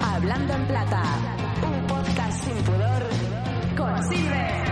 Hablando en Plata, un podcast sin pudor con Silver.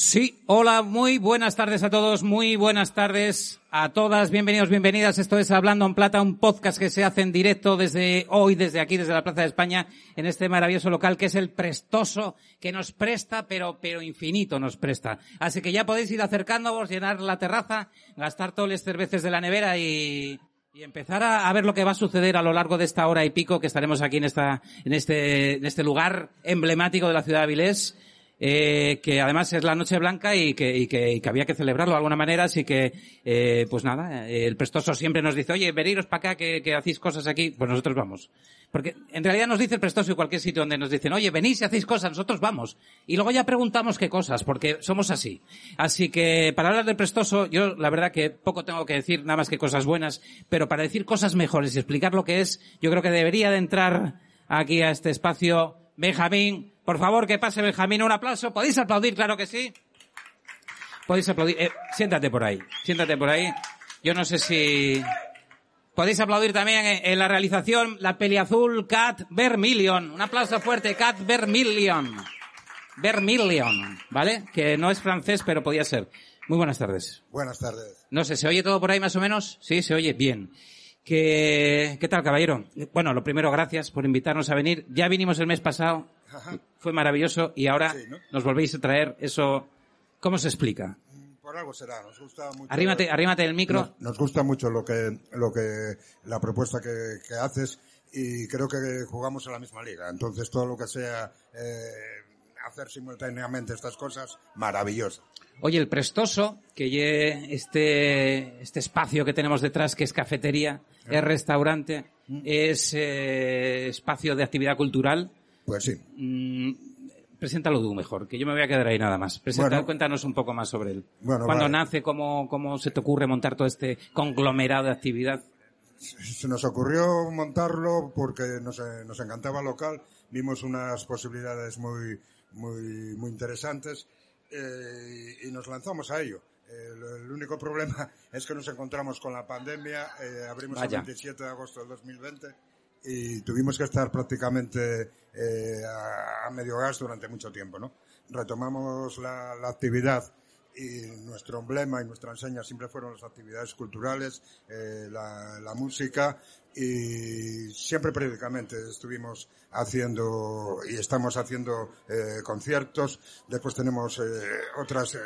Sí, hola, muy buenas tardes a todos, muy buenas tardes a todas, bienvenidos, bienvenidas. Esto es Hablando en Plata, un podcast que se hace en directo desde hoy, desde aquí, desde la Plaza de España, en este maravilloso local que es el Prestoso, que nos presta, pero, pero infinito nos presta. Así que ya podéis ir acercándoos, llenar la terraza, gastar todas las cervezas de la nevera y, y empezar a, a ver lo que va a suceder a lo largo de esta hora y pico que estaremos aquí en esta, en este, en este lugar emblemático de la ciudad de Avilés eh, que además es la Noche Blanca y que, y que, y que había que celebrarlo de alguna manera, así que, eh, pues nada, el prestoso siempre nos dice, oye, veniros para acá que, que hacéis cosas aquí, pues nosotros vamos. Porque en realidad nos dice el prestoso en cualquier sitio donde nos dicen, oye, venís y hacéis cosas, nosotros vamos. Y luego ya preguntamos qué cosas, porque somos así. Así que para hablar del prestoso, yo la verdad que poco tengo que decir, nada más que cosas buenas, pero para decir cosas mejores y explicar lo que es, yo creo que debería de entrar aquí a este espacio Benjamín, por favor, que pase Benjamín, un aplauso. ¿Podéis aplaudir? Claro que sí. Podéis aplaudir. Eh, siéntate por ahí. Siéntate por ahí. Yo no sé si... Podéis aplaudir también en, en la realización la peliazul Cat Vermilion. Un aplauso fuerte, Cat Vermilion. Vermilion, ¿vale? Que no es francés, pero podía ser. Muy buenas tardes. Buenas tardes. No sé, ¿se oye todo por ahí más o menos? Sí, se oye bien. ¿Qué, qué tal, caballero? Bueno, lo primero, gracias por invitarnos a venir. Ya vinimos el mes pasado, fue maravilloso, y ahora Sí, ¿no? nos volvéis a traer eso. ¿Cómo se explica? Por algo será, nos gusta mucho. Arrímate, arrímate el micro. Nos, nos gusta mucho lo que, lo que, la propuesta que, que haces y creo que jugamos en la misma liga. Entonces todo lo que sea, eh, hacer simultáneamente estas cosas, maravilloso. Oye, el Prestoso, que lle este, este espacio que tenemos detrás, que es cafetería, es restaurante, es eh, espacio de actividad cultural. Pues sí. Mm, preséntalo tú mejor, que yo me voy a quedar ahí nada más. Presenta, Bueno. cuéntanos un poco más sobre él. Bueno, ¿Cuándo vale. nace? Cómo, ¿Cómo se te ocurre montar todo este conglomerado de actividad? Se nos ocurrió montarlo porque nos, nos encantaba el local, vimos unas posibilidades muy, muy, muy interesantes eh, y nos lanzamos a ello. El, el único problema es que nos encontramos con la pandemia, eh, abrimos Vaya. el 27 de agosto del 2020 y tuvimos que estar prácticamente eh, a, medio gas durante mucho tiempo, ¿no? Retomamos la, actividad y nuestro emblema y nuestra enseña siempre fueron las actividades culturales, eh, la, la música y siempre periódicamente estuvimos haciendo y estamos haciendo eh, conciertos. Después tenemos eh, otras.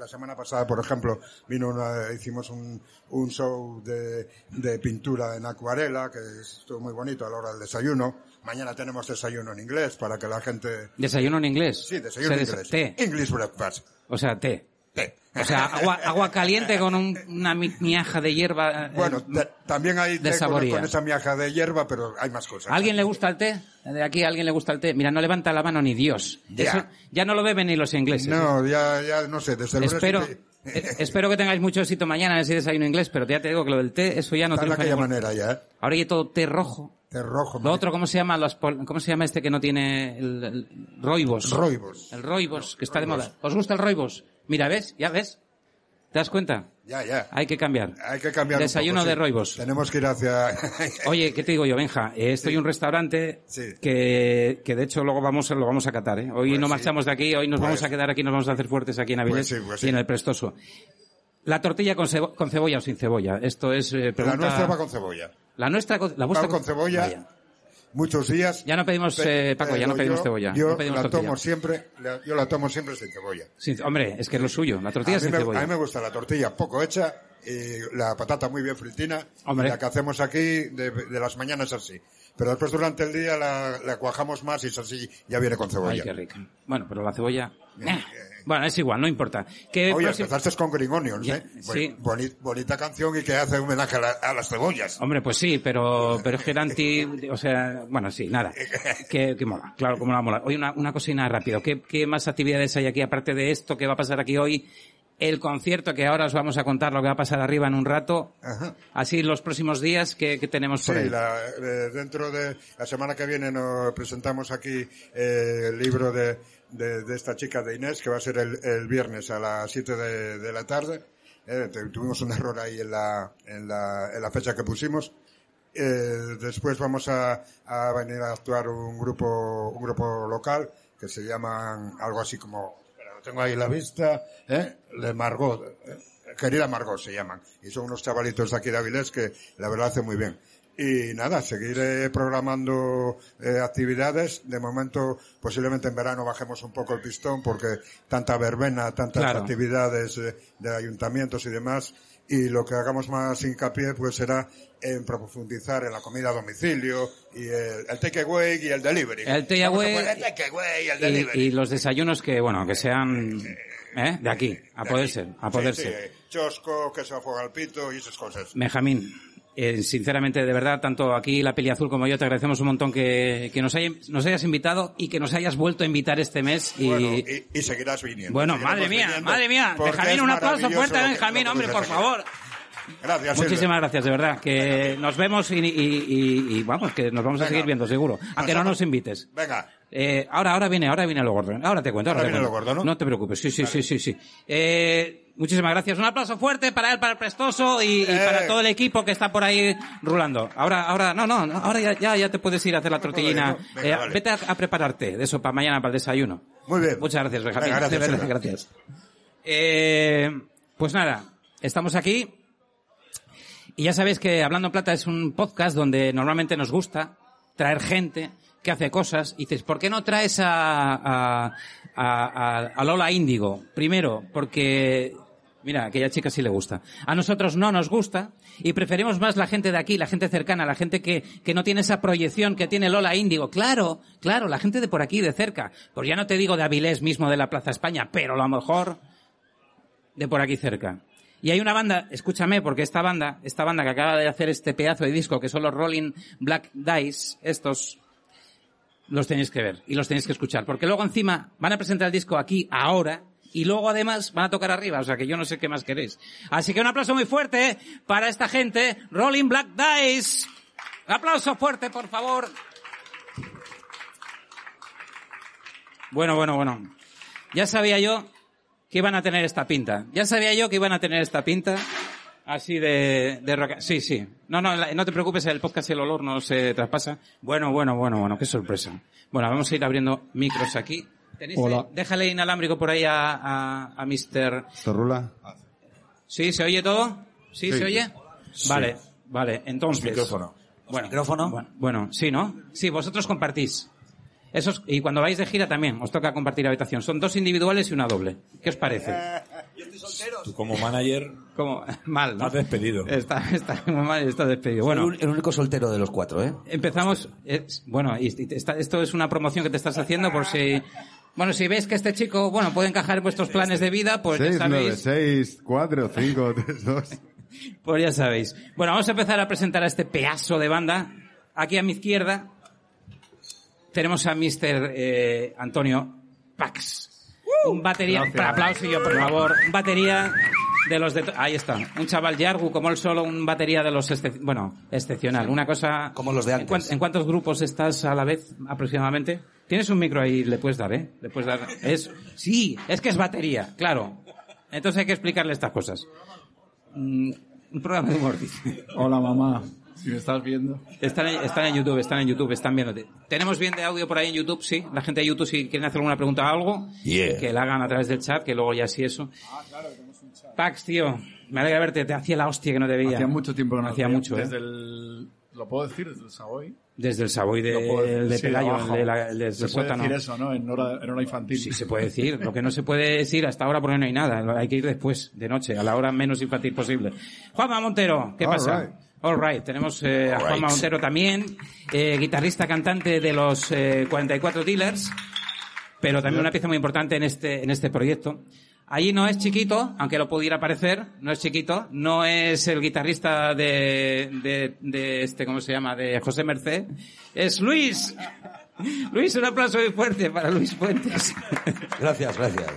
La semana pasada, por ejemplo, vino una, hicimos un, un show de, de pintura en acuarela que estuvo muy bonito a la hora del desayuno. Mañana tenemos desayuno en inglés para que la gente. ¿Desayuno en inglés? Sí, desayuno en des- inglés. Té. English breakfast. O sea, té. Té. O sea, agua, agua caliente con un- una mi- miaja de hierba. eh, Bueno, ta- también hay té de con, esa miaja de hierba, pero hay más cosas. ¿A alguien le gusta el té? ¿De aquí a alguien le gusta el té? Mira, no levanta la mano ni Dios. Ya. Eso ya no lo beben ni los ingleses. ¿eh? No, ya, ya, no sé, desde el Espero, eh, espero que tengáis mucho éxito mañana en ese desayuno inglés, pero ya te digo que lo del té, eso ya no triunfa aquella ningún- manera ya, ¿eh? Ahora hay todo té rojo. De rojo. Lo otro, ¿cómo se llama? Los pol- ¿Cómo se llama este que no tiene el, el roibos? Roibos. El roibos, que está de moda. ¿Os gusta el roibos? Mira, ¿ves? ¿Ya ves? ¿Te das cuenta? Ya, ya. Hay que cambiar. Hay que cambiar un Desayuno poco, de sí. roibos. Tenemos que ir hacia... Oye, ¿qué te digo yo, Benja? Eh, estoy en un restaurante Sí. que, que de hecho luego vamos, lo vamos a catar, ¿eh? Hoy Pues no marchamos de aquí, hoy nos Pues- vamos a quedar aquí, nos vamos a hacer fuertes aquí en Avilés Pues pues y en el Prestoso. La tortilla con, cebo- con cebolla o sin cebolla. Esto es eh, La nuestra va con cebolla. La nuestra, la vuestra Va con cebolla. Vaya. Muchos días. Ya no pedimos, eh, Paco, ya no pedimos yo- cebolla. Yo no pedimos la tortilla. tomo siempre, la- yo la tomo siempre sin cebolla. Hombre, es que es lo suyo. La tortilla a, sin me, cebolla. a mí me gusta la tortilla poco hecha y la patata muy bien fritina, Hombre. y la que hacemos aquí de, de las mañanas así. Pero después durante el día la, la cuajamos más y es así, ya viene con cebolla. Ay, qué rica. Bueno, pero la cebolla... eh. Bueno, es igual, no importa. Que Oye, próximo- empezaste con Green Onions, ¿eh? sí. Boni- bonita canción y que hace homenaje a, la- a las cebollas. Hombre, pues sí, pero, pero es que era anti, o sea, bueno, sí, nada. Que, que mola, claro, como la mola. Oye, una, una cosina rápido. ¿Qué, ¿Qué más actividades hay aquí aparte de esto que va a pasar aquí hoy? El concierto que ahora os vamos a contar lo que va a pasar arriba en un rato. Ajá. Así los próximos días que, que tenemos por Sí, ahí. la- eh, dentro de la semana que viene nos presentamos aquí eh, el libro de, de, de esta chica de Inés, que va a ser el, el viernes a las 7 de, de la tarde. Eh, tuvimos un error ahí en la, en la, en la fecha que pusimos. Eh, después vamos a, a venir a actuar un grupo, un grupo local que se llaman algo así como, tengo ahí la vista, ¿eh? Le Margot, eh, querida Margot se llaman. Y son unos chavalitos de aquí de Avilés que la verdad hacen muy bien. Y nada, seguiré programando eh, actividades. De momento, posiblemente en verano bajemos un poco el pistón porque tanta verbena, tantas Claro. actividades eh, de ayuntamientos y demás. Y lo que hagamos más hincapié pues será en profundizar en la comida a domicilio y el, el takeaway y el delivery. El takeaway a el takeaway y el Y, delivery. y los desayunos que, bueno, que sean, ¿eh? De aquí, a poder ser, a poder Sí, ser. sí, chosco, queso afoga al pito y esas cosas. Benjamín, eh, sinceramente, de verdad, tanto aquí la Peli Azul como yo te agradecemos un montón que, que nos, hay- nos hayas invitado y que nos hayas vuelto a invitar este mes. Y, Bueno, y, y seguirás viniendo. bueno, madre mía, madre mía. Benjamín, un aplauso fuerte a Benjamín, hombre, por favor. Gracias, Silvia. Muchísimas gracias, de verdad. Que nos vemos y, y- y- vamos, que nos vamos a Venga. seguir viendo, seguro. A que no nos invites. Venga. Eh, ahora, ahora viene, ahora viene lo gordo. Ahora te cuento, ahora, Ahora te viene cuento. lo gordo, ¿no? te preocupes, sí, sí, sí, sí, sí. Eh, muchísimas gracias. Un aplauso fuerte para él, para el Prestoso y, y Eh. para todo el equipo que está por ahí rulando. Ahora, ahora, no, no, ahora ya, ya, ya te puedes ir a hacer la tortillina. Venga, Eh, vale. Vete a, a prepararte de eso para mañana, para el desayuno. Muy bien. Muchas gracias, Benjamín. Venga, gracias, gracias. Eh, pues nada, estamos aquí. Y ya sabéis que Hablando en Plata es un podcast donde normalmente nos gusta traer gente que hace cosas. Y dices, ¿por qué no traes a, a, a- a- a Lola Índigo? Primero, porque, mira, a aquella chica sí le gusta. A nosotros no nos gusta y preferimos más la gente de aquí, la gente cercana, la gente que, que no tiene esa proyección que tiene Lola Índigo. Claro, claro, la gente de por aquí, de cerca. Pues ya no te digo de Avilés mismo de la Plaza España, pero a lo mejor de por aquí cerca. Y hay una banda, escúchame, porque esta banda, esta banda que acaba de hacer este pedazo de disco, que son los Rolling Black Dice, estos, los tenéis que ver y los tenéis que escuchar. Porque luego encima van a presentar el disco aquí, ahora, y luego además van a tocar arriba, o sea que yo no sé qué más queréis. Así que un aplauso muy fuerte para esta gente, Rolling Black Dice. Aplauso fuerte, por favor. Bueno, bueno, bueno. Ya sabía yo que iban a tener esta pinta. Ya sabía yo que iban a tener esta pinta. Así de, de. Sí, sí. No, no, no te preocupes, el podcast el olor no se traspasa. Bueno, bueno, bueno, bueno, qué sorpresa. Bueno, vamos a ir abriendo micros aquí. ¿Tenéis- Hola. Déjale inalámbrico por ahí a, a, a Mr. ¿Esto rula? ¿Sí? ¿Se oye todo? ¿Sí, Sí. se oye? Vale, vale. Entonces. Micrófono. Bueno, Micrófono. Bueno, bueno, sí, ¿no? Sí, vosotros compartís. Esos, y cuando vais de gira también, os toca compartir habitación. Son dos individuales y una doble. ¿Qué os parece? Tú como manager Como, mal, ¿no? estás despedido. Está, está muy mal, está despedido. Bueno, el único soltero de los cuatro, ¿eh? empezamos, es- bueno, y y está- esto es una promoción que te estás haciendo por si, bueno, si ves que este chico, bueno, puede encajar en vuestros planes de vida, pues ya 6, 9, sabéis, 6, 4, 5, 3, 2. pues ya sabéis. Bueno, vamos a empezar a presentar a este pedazo de banda. Aquí a mi izquierda tenemos a Mr. eh, Antonio Pax. Un batería, un aplauso yo, por favor. Un batería de los de... Ahí está. Un chaval Yargu como él solo, un batería de los... excep- Bueno, excepcional. Una cosa... Como los de ¿En, antes. en cuántos grupos estás a la vez aproximadamente? Tienes un micro ahí, le puedes dar, ¿eh? Le puedes dar... Es... Sí, es que es batería, claro. Entonces hay que explicarle estas cosas. Mm, un programa de humor, dice. Hola mamá, si me estás viendo. Están en, están en YouTube, están en YouTube, están viéndote. Tenemos bien de audio por ahí en YouTube, sí. La gente de YouTube, si quieren hacer alguna pregunta o algo, Yeah. que la hagan a través del chat, que luego ya sí eso. Pax, tío, me alegra verte, te hacía la hostia que no te veía. Hacía mucho tiempo que no Hacía mucho. ¿eh? Desde el ¿Lo puedo decir desde el Savoy? Desde el Savoy de, decir, el de sí, Pelayo, el de la- el del Se puede sótano. decir eso, ¿no? En hora, en hora infantil. Sí, se puede decir. Lo que no se puede decir hasta ahora porque no hay nada. Hay que ir después, de noche, a la hora menos infantil posible. Juanma Montero, ¿qué All pasa? right. All right. Tenemos eh, a Juanma Montero también, eh, guitarrista cantante de los eh, 44 Dealers, pero también una pieza muy importante en este, en este proyecto. Allí no es chiquito, aunque lo pudiera parecer, no es chiquito, no es el guitarrista de, de, de este, ¿cómo se llama? De José Merced, es Luis. Luis, un aplauso muy fuerte para Luis Fuentes. Gracias, gracias.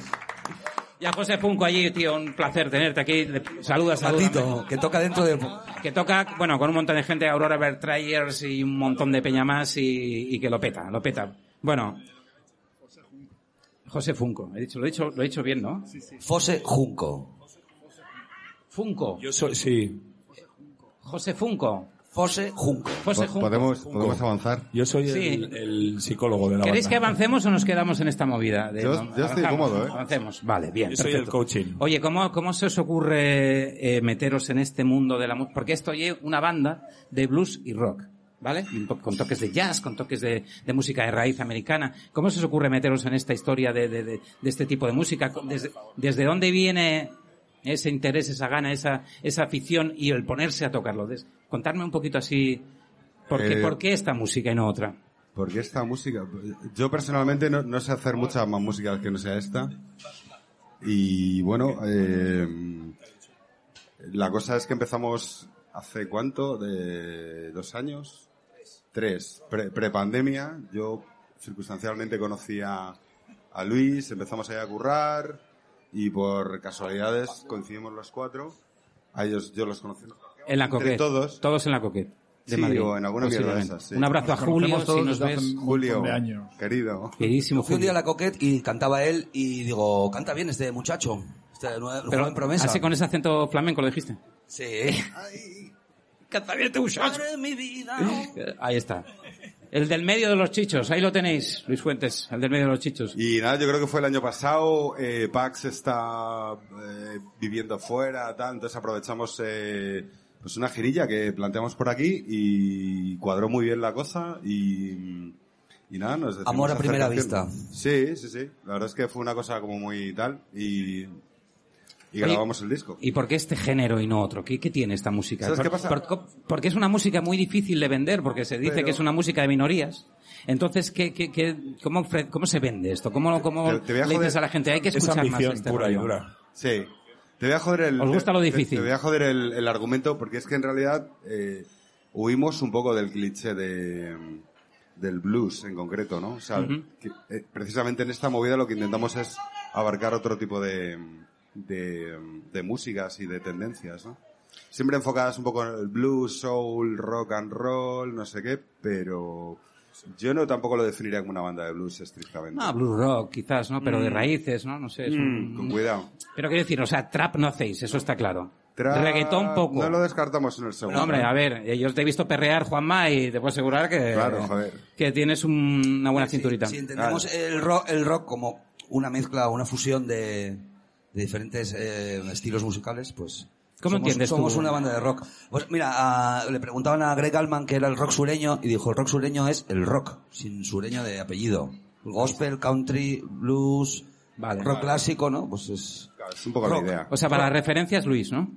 Y a José Funco allí, tío, un placer tenerte aquí. Saluda, saluda. Patito, que toca dentro del... Que toca, bueno, con un montón de gente, Aurora Bertrayers y un montón de peña más y, y que lo peta, lo peta. Bueno. José Funco, he dicho, lo he dicho, lo he dicho bien, ¿no? Fose Junco. Funco. Yo soy, sí. José Funco. Fose Junco. José Junco. Podemos, podemos avanzar. Yo soy Sí. el, el psicólogo de la ¿Queréis que banda. avancemos o nos quedamos en esta movida? De- Yo- yo estoy avanzamos, cómodo, ¿eh? Avancemos. Vale, bien. Yo soy el perfecto. coaching. Oye, ¿cómo, ¿cómo se os ocurre eh, meteros en este mundo de la música? Porque esto es una banda de blues y rock, ¿vale? Con toques de jazz, con toques de, de música de raíz americana. ¿Cómo se os ocurre meteros en esta historia de, de, este tipo de música? ¿Desde, ¿Desde dónde viene ese interés, esa gana, esa, esa afición y el ponerse a tocarlo? Des- Contarme un poquito así, ¿por qué, Eh, ¿por qué esta música y no otra? Porque esta música, yo personalmente no, no sé hacer mucha más música que no sea esta. Y bueno, eh, la cosa es que empezamos hace cuánto, de dos años, tres, pre- pre-pandemia. Yo circunstancialmente conocí a, a Luis, empezamos a ir a currar y por casualidades coincidimos los cuatro. A ellos yo los conocí. En la Coquet. todos. Todos en la Coquet. De Sí, Madrid, o en alguna mierda de posiblemente. esas, sí. Un abrazo a Julio, todos si nos ves. Julio, querido. Queridísimo Fui un día a Julio. la Coquet y cantaba él y digo, canta bien este muchacho. Este nuevo Pero joven promesa. así con ese acento flamenco lo dijiste. Sí. este muchacho. Madre mi vida. Ahí está. El del medio de los chichos, ahí lo tenéis, Luis Fuentes, el del medio de los chichos. Y nada, yo creo que fue el año pasado, eh, Pax está eh, viviendo fuera, tal, entonces aprovechamos eh, pues una girilla que planteamos por aquí y cuadró muy bien la cosa y, y nada, nos Amor a primera vista. Sí, sí, sí, la verdad es que fue una cosa como muy tal y, y Oye, grabamos el disco. ¿Y por qué este género y no otro? ¿Qué, qué tiene esta música? ¿Sabes Por- qué pasa? por- porque es una música muy difícil de vender, porque se dice Pero- que es una música de minorías. Entonces, ¿qué, qué, qué- cómo, ¿cómo se vende esto? ¿Cómo, cómo Te- te le dices a la gente? Hay que Es escuchar más este pura y rollo"? dura. Sí. Te voy a joder el... ¿Os gusta lo difícil? Te, voy a joder el, el argumento porque es que en realidad eh, huimos un poco del cliché de, del blues en concreto, ¿no? O sea, que, eh, precisamente en esta movida lo que intentamos es abarcar otro tipo de, de, de músicas y de tendencias, ¿no? Siempre enfocadas un poco en el blues, soul, rock and roll, no sé qué, pero yo no tampoco lo definiría como una banda de blues estrictamente. Ah, blues rock, quizás, ¿no? Pero de raíces, ¿no? No sé. es un- Mm, Con cuidado. Pero quiero decir, o sea, trap no hacéis, eso está claro. Tra- Reggaetón poco. No lo descartamos en el segundo. No, hombre, a ver, yo te he visto perrear, Juanma, y te puedo asegurar que, Claro, joder. que tienes un- una buena Si- cinturita. Si, entendemos el rock, el rock como una mezcla, una fusión de, de diferentes eh, estilos musicales, pues ¿Cómo somos, entiendes tú? somos una banda de rock. Pues mira, a- le preguntaban a Greg Allman que era el rock sureño y dijo el rock sureño es el rock, sin sureño de apellido. Gospel, country, blues, Vale. rock clásico, ¿no? Pues es... Claro, es un poco Rock. la idea. O sea, para referencias, Luis, ¿no?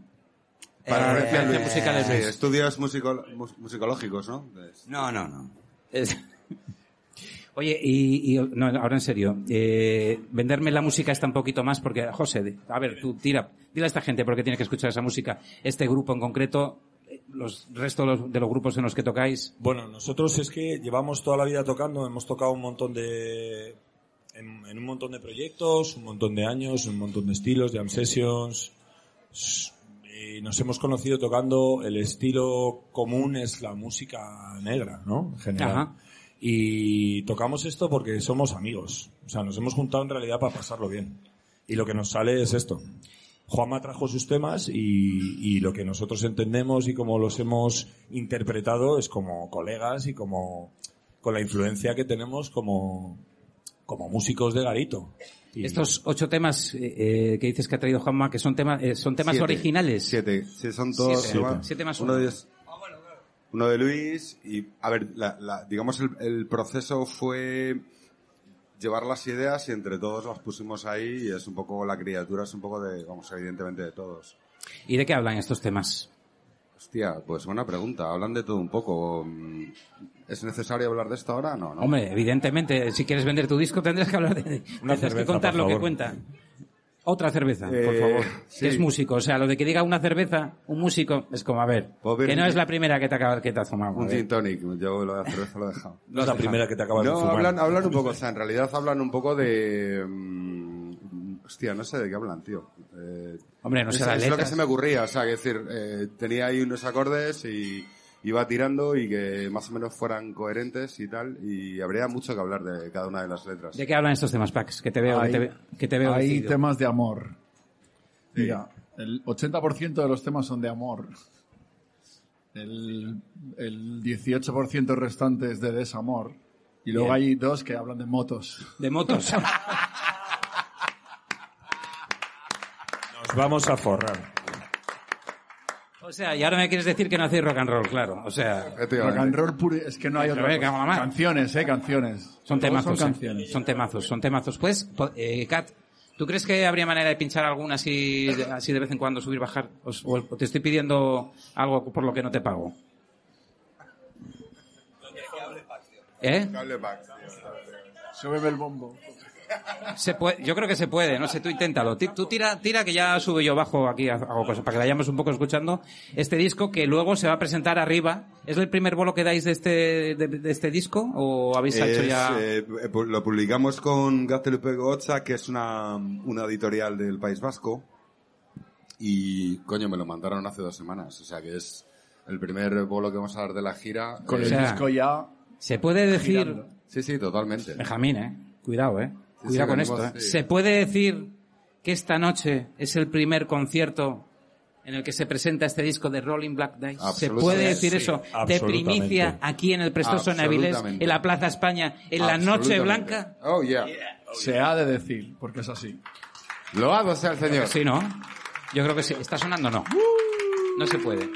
Para Eh, referencias musicales, Sí, Luis. estudios musico- mus- musicológicos, ¿no? No, no, no. Es- Oye, y, y- no, ahora en serio, eh, venderme la música está un poquito más porque, José, a ver, tú tira, dile a esta gente por qué tiene que escuchar esa música. Este grupo en concreto, los restos de los, de los grupos en los que tocáis, Bueno, nosotros es que llevamos toda la vida tocando, hemos tocado un montón de... En, en un montón de proyectos, un montón de años, un montón de estilos, jam sessions. Y nos hemos conocido tocando, el estilo común es la música negra, ¿no? En general. Ajá. Y tocamos esto porque somos amigos. O sea, nos hemos juntado en realidad para pasarlo bien. Y lo que nos sale es esto. Juanma trajo sus temas y, y lo que nosotros entendemos y como los hemos interpretado es como colegas y como con la influencia que tenemos como, como músicos de garito. Y- estos ocho temas eh, eh, que dices que ha traído Juanma, que son temas, eh, son temas Siete. originales. Siete. Sí, son todos. Siete. más uno uno. de ellos, uno de Luis y, a ver, la- la- digamos el, el proceso fue llevar las ideas y entre todos las pusimos ahí y es un poco, la criatura es un poco de, vamos, evidentemente de todos. ¿Y de qué hablan estos temas? Hostia, pues buena pregunta. Hablan de todo un poco. Mm, ¿Es necesario hablar de esto ahora? No, no. Hombre, evidentemente, si quieres vender tu disco tendrás que hablar de... Una tendrás que contar lo que cuenta. Otra cerveza, por Eh, favor. sí. Que es músico. O sea, lo de que diga una cerveza, un músico, es como, a ver, ver que no es la primera que te, acabas, que te has tomado. a Un ver. gin tonic. Yo lo de la cerveza lo he dejado. No es la primera que te acabas de No, fumar. hablan, hablan un poco, o sea, en realidad hablan un poco de... mm, hostia, no sé de qué hablan, tío. Eh, Hombre, no sé es, las es lo que letras. se me ocurría, o sea, que decir, eh, tenía ahí unos acordes y iba tirando y que más o menos fueran coherentes y tal, y habría mucho que hablar de cada una de las letras. ¿De qué hablan estos temas, Pax? Que te veo, Hay- que te, ve- que te veo Hay decidido. temas de amor. Mira, el 80% de los temas son de amor. El, el 18% restante es de desamor. Y luego Bien. hay dos que hablan de motos. De motos. Nos vamos a forrar. O sea, y ahora me quieres decir que no hacéis rock and roll, claro. O sea. Rock and roll puro, es que no hay otra cosa. Canciones, eh, canciones. son temazos. Son eh. canciones. Son temazos, son temazos. Pues, eh, Kat, ¿tú crees que habría manera de pinchar alguna así, de- así de vez en cuando, subir, bajar? O, o te estoy pidiendo algo por lo que no te pago. ¿Eh? Súbeme el bombo. Se puede, yo creo que se puede, no sé, tú inténtalo. Tú tira, tira que ya subo yo bajo aquí, hago cosas, para que vayamos un poco escuchando este disco que luego se va a presentar arriba. ¿Es el primer bolo que dais de este, de, de este disco o habéis hecho Es, ya? eh, eh, pu- lo publicamos con Gaztelupe Ocha, que es una, una editorial del País Vasco. Y, coño, me lo mandaron hace dos semanas. O sea, que es el primer bolo que vamos a dar de la gira. Con Eh, el sea, disco ya. Se puede decir, girando. Sí, sí, totalmente. Benjamín, eh, cuidado, eh, cuidado con esto, eh. Se puede decir que esta noche es el primer concierto en el que se presenta este disco de Rolling Black Dice. Se puede decir Sí, eso de primicia aquí en el Prestoso en Avilés, en la Plaza España, en la Noche. Blanca. Oh, yeah. Se ha de decir, porque es así. Loado sea el señor. Sí, ¿no? Yo creo que sí. ¿Está sonando no? No se puede.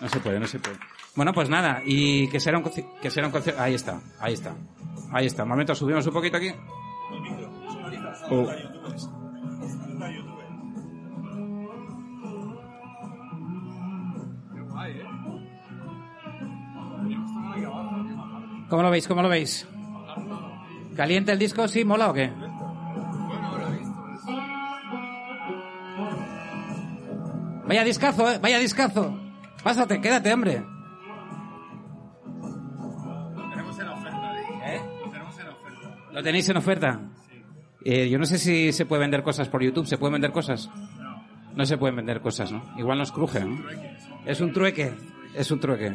No se puede, no se puede. Bueno, pues nada. Y que será un, conci- que será un concierto... Ahí está, ahí está. Ahí está. Un momento, subimos un poquito aquí. Oh. ¿Cómo lo veis? ¿Cómo lo veis? ¿Caliente el disco? ¿Sí? ¿Mola o qué? Vaya discazo, ¿eh? Vaya discazo. Pásate, quédate, hombre. ¿Eh? ¿Lo tenéis en oferta? Eh, yo no sé si se puede vender cosas por YouTube. ¿Se pueden vender cosas? No se pueden vender cosas, ¿no? Igual nos cruje, ¿no? Es un trueque. Es un trueque.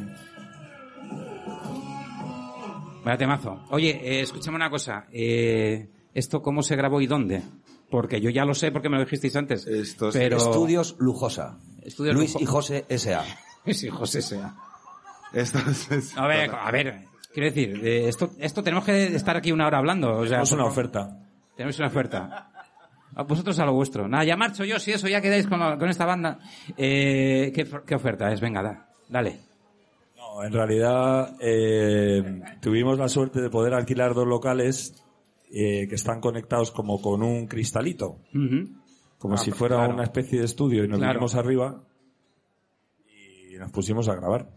Vaya temazo. Oye, eh, escúchame una cosa. Eh, ¿Esto cómo se grabó y dónde? Porque yo ya lo sé porque me lo dijisteis antes. Esto es- pero... Estudios Lujosa. Estudios Luis Lujo- y José S.A. Sí, José sea. Esto es- es- A ver, a ver. Quiero decir, eh, esto, esto tenemos que estar aquí una hora hablando. O sea, Tenemos una oferta. Tenemos una oferta. A vosotros a lo vuestro. Nada, ya marcho yo, si eso ya quedáis con, la- con esta banda. Eh, ¿qué, qué oferta es? Venga, da, dale. No, en realidad eh, tuvimos la suerte de poder alquilar dos locales eh, que están conectados como con un cristalito, como Ah, si pues fuera claro. una especie de estudio y nos Claro. vinimos arriba y nos pusimos a grabar.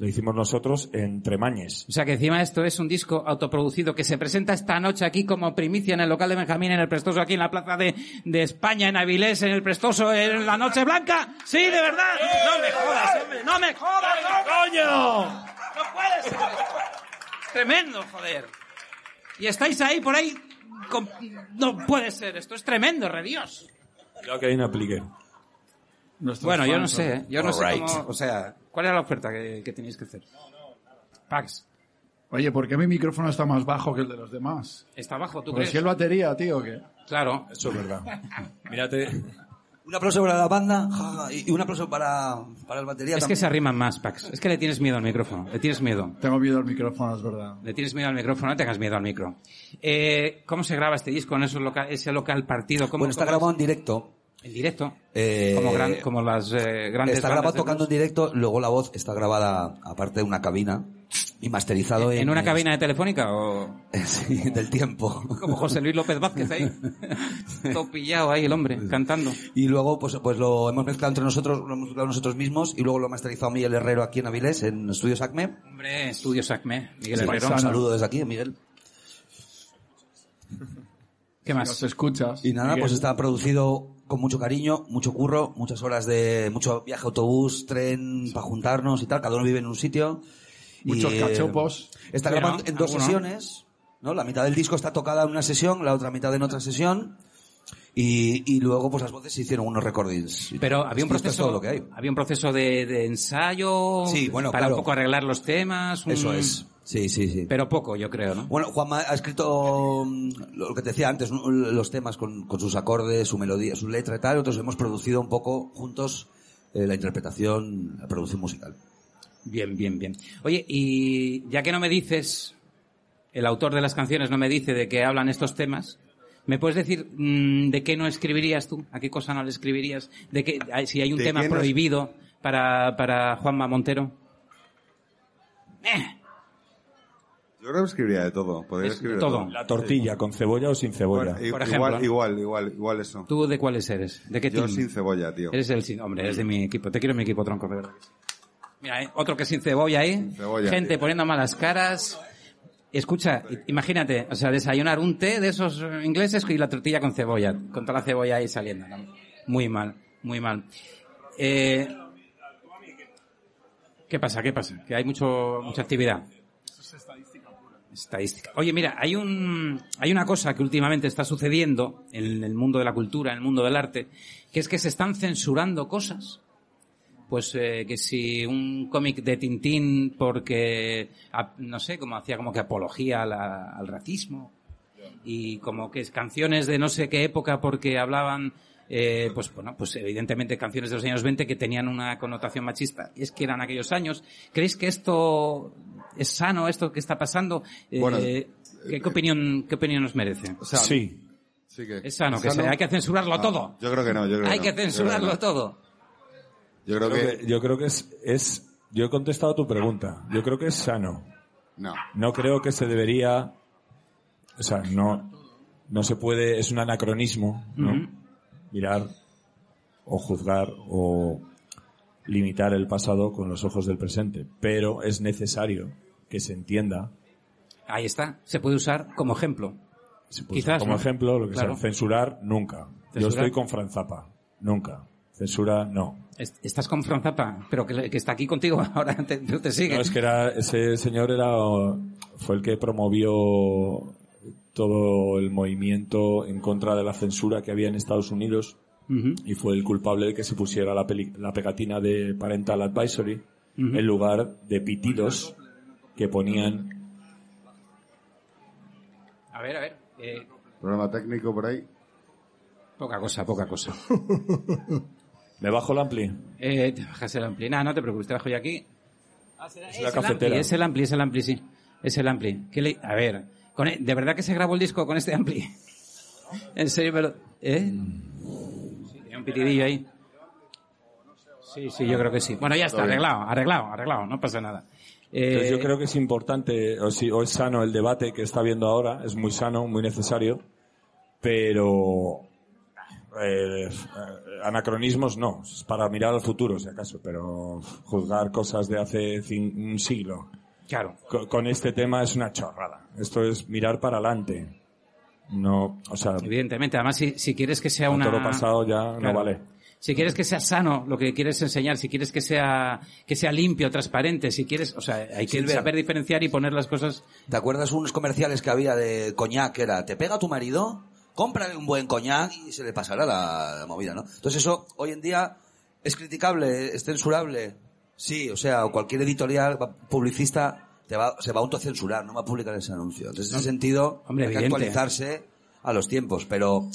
Lo hicimos nosotros en Tremañes. O sea que encima esto es un disco autoproducido que se presenta esta noche aquí como primicia en el local de Benjamín, en el Prestoso, aquí en la plaza de, de España, en Avilés, en el Prestoso, en la Noche Blanca. Sí, de verdad. No me jodas, hombre. No me jodas, no, coño. No puede ser. Tremendo, joder. Y estáis ahí por ahí. con- No puede ser. Esto es tremendo, re Dios. Yo que ahí me apliqué. Nuestros Bueno, yo no sé, ¿eh? yo no sé cómo, o sea, ¿cuál era la oferta que, que tenéis que hacer? Pax, Oye, ¿por qué mi micrófono está más bajo que el de los demás? está abajo, ¿tú Porque crees? si es batería, tío, ¿qué? Claro. Eso es verdad. Mírate, Un aplauso para la banda y un aplauso para, para el batería Es que también. se arriman más, Pax. Es que le tienes miedo al micrófono. Le tienes miedo. Tengo miedo al micrófono, es verdad. Le tienes miedo al micrófono. No tengas miedo al micro. Eh, ¿Cómo se graba este disco en esos loca- ese local partido? ¿Cómo, Bueno, está cómo es? grabado en directo. En directo. Eh, como, gran- como las eh, grandes Está grabado tocando en directo, luego la voz está grabada aparte de una cabina y masterizado en, ¿En una cabina de telefónica o sí, del tiempo. como José Luis López Vázquez ahí? Todo pillado ahí el hombre, cantando. Y luego, pues, pues lo hemos mezclado entre nosotros, lo hemos mezclado nosotros mismos y luego lo ha masterizado Miguel Herrero aquí en Avilés, en Estudios Acme. Hombre, Estudios Acme, Miguel Sí, Herrero. Un saludo desde aquí, Miguel. ¿Qué Nos más? escuchas. Y nada, Miguel. pues está producido con mucho cariño, mucho curro, muchas horas de mucho viaje autobús, tren para juntarnos y tal. Cada uno vive en un sitio. Muchos Y, eh, cachopos. Está grabando ¿no? en dos Alguno. sesiones, ¿no? La mitad del disco está tocada en una sesión, la otra mitad en otra sesión. Y, y luego, pues las voces se hicieron unos recordings. Pero había un proceso, todo lo que hay. había un proceso de, de ensayo Sí, bueno, para claro. un poco arreglar los temas. un- Eso es. Sí, sí, sí. Pero poco, yo creo, ¿no? Bueno, Juanma ha escrito mm, lo que te decía antes, ¿no? los temas con, con sus acordes, su melodía, su letra y tal. Nosotros hemos producido un poco juntos eh, la interpretación, la producción musical. Bien, bien, bien. Oye, y ya que no me dices, el autor de las canciones no me dice de qué hablan estos temas, ¿me puedes decir mm, de qué no escribirías tú? ¿A qué cosa no le escribirías? ¿De qué, si hay un ¿De tema qué no es- prohibido para, para Juanma Montero? Eh, Yo creo que escribiría de todo. Podría Es escribir de todo. todo. La tortilla, ¿con cebolla o sin cebolla? Bueno, i- Por ejemplo. igual, igual, igual, igual eso. ¿Tú de cuáles eres? ¿De qué Yo team? sin cebolla, tío. Eres el sin, hombre, eres de mi equipo. Te quiero en mi equipo, tronco, de verdad. que sí. Mira, ¿eh? otro que sin cebolla ahí. Cebolla, Gente tío. poniendo malas caras. Escucha, i- imagínate, o sea, desayunar un té de esos eh, ingleses y la tortilla con cebolla, con toda la cebolla ahí saliendo. ¿no? Muy mal, muy mal. Eh, ¿Qué pasa? ¿Qué pasa? Que hay mucho, mucha actividad. Estadística. Oye, mira, hay un, hay una cosa que últimamente está sucediendo en el mundo de la cultura, en el mundo del arte, que es que se están censurando cosas. Pues eh, que si un cómic de Tintín porque, no sé, como hacía como que apología al racismo y como que es canciones de no sé qué época porque hablaban, eh, pues bueno, pues evidentemente canciones de los años 20 que tenían una connotación machista. Y es que eran aquellos años. ¿Creéis que esto es sano, esto que está pasando? Eh, Bueno, ¿qué, qué opinión, ¿Qué opinión os merece? O sea, Sí. sí que- Es sano, que sano. se- hay que censurarlo No, todo. Yo creo que no, yo creo Hay no. que creo censurarlo no. todo. Yo creo que... que- yo creo que es, es, yo he contestado a tu pregunta. Yo creo que es sano. No. No creo que se debería, o sea, no, no se puede, es un anacronismo, ¿no? Mirar o juzgar o limitar el pasado con los ojos del presente. Pero es necesario que se entienda, Ahí está. Se puede usar como ejemplo. se puede Quizás, usar como ¿no? ejemplo, lo que Claro. sea, censurar nunca. Yo Censurar. estoy con Franz Zappa, nunca. Censura, no. Est- Estás con Fran Zappa, pero que, que está aquí contigo ahora, te, te sigue. No, es que era, ese señor era, fue el que promovió todo el movimiento en contra de la censura que había en Estados Unidos Ujú. y fue el culpable de que se pusiera la, peli- la pegatina de Parental Advisory Ujú. en lugar de pitidos que ponían. A ver, a ver. eh, Problema técnico por ahí. poca cosa, poca cosa. ¿Me bajo el ampli? Eh, te bajas el ampli. Nada, no te preocupes, te bajo yo aquí. Es la el cafetera. ampli, es el ampli, es el ampli, sí. Es el ampli. ¿Qué le- A ver, con e- ¿de verdad que se grabó el disco con este ampli? ¿En serio? Pero... ¿Eh? Sí, tenía un pitidillo ahí. Sí, sí, yo creo que sí. Bueno, ya está, arreglado, arreglado, arreglado, no pasa nada. Eh, Entonces yo creo que es importante, o, sí, o es sano el debate que está habiendo ahora, es muy sano, muy necesario, pero eh, eh, anacronismos no, es para mirar al futuro si acaso, pero juzgar cosas de hace cin- un siglo Claro. co- con este tema es una chorrada. Esto es mirar para adelante. No, o sea, Evidentemente, además si, si quieres que sea a una... todo lo pasado ya no vale. Si quieres que sea sano lo que quieres enseñar, si quieres que sea que sea limpio, transparente, si quieres, o sea, hay que saber diferenciar y poner las cosas. ¿Te acuerdas unos comerciales que había de coñac que era, te pega tu marido, cómprale un buen coñac y se le pasará la, la movida, ¿no? Entonces eso hoy en día es criticable, es censurable. Sí, o sea, cualquier editorial, publicista, te va, se va a autocensurar, no va a publicar ese anuncio. Entonces, en ese sentido, Hombre, hay que actualizarse a los tiempos, pero...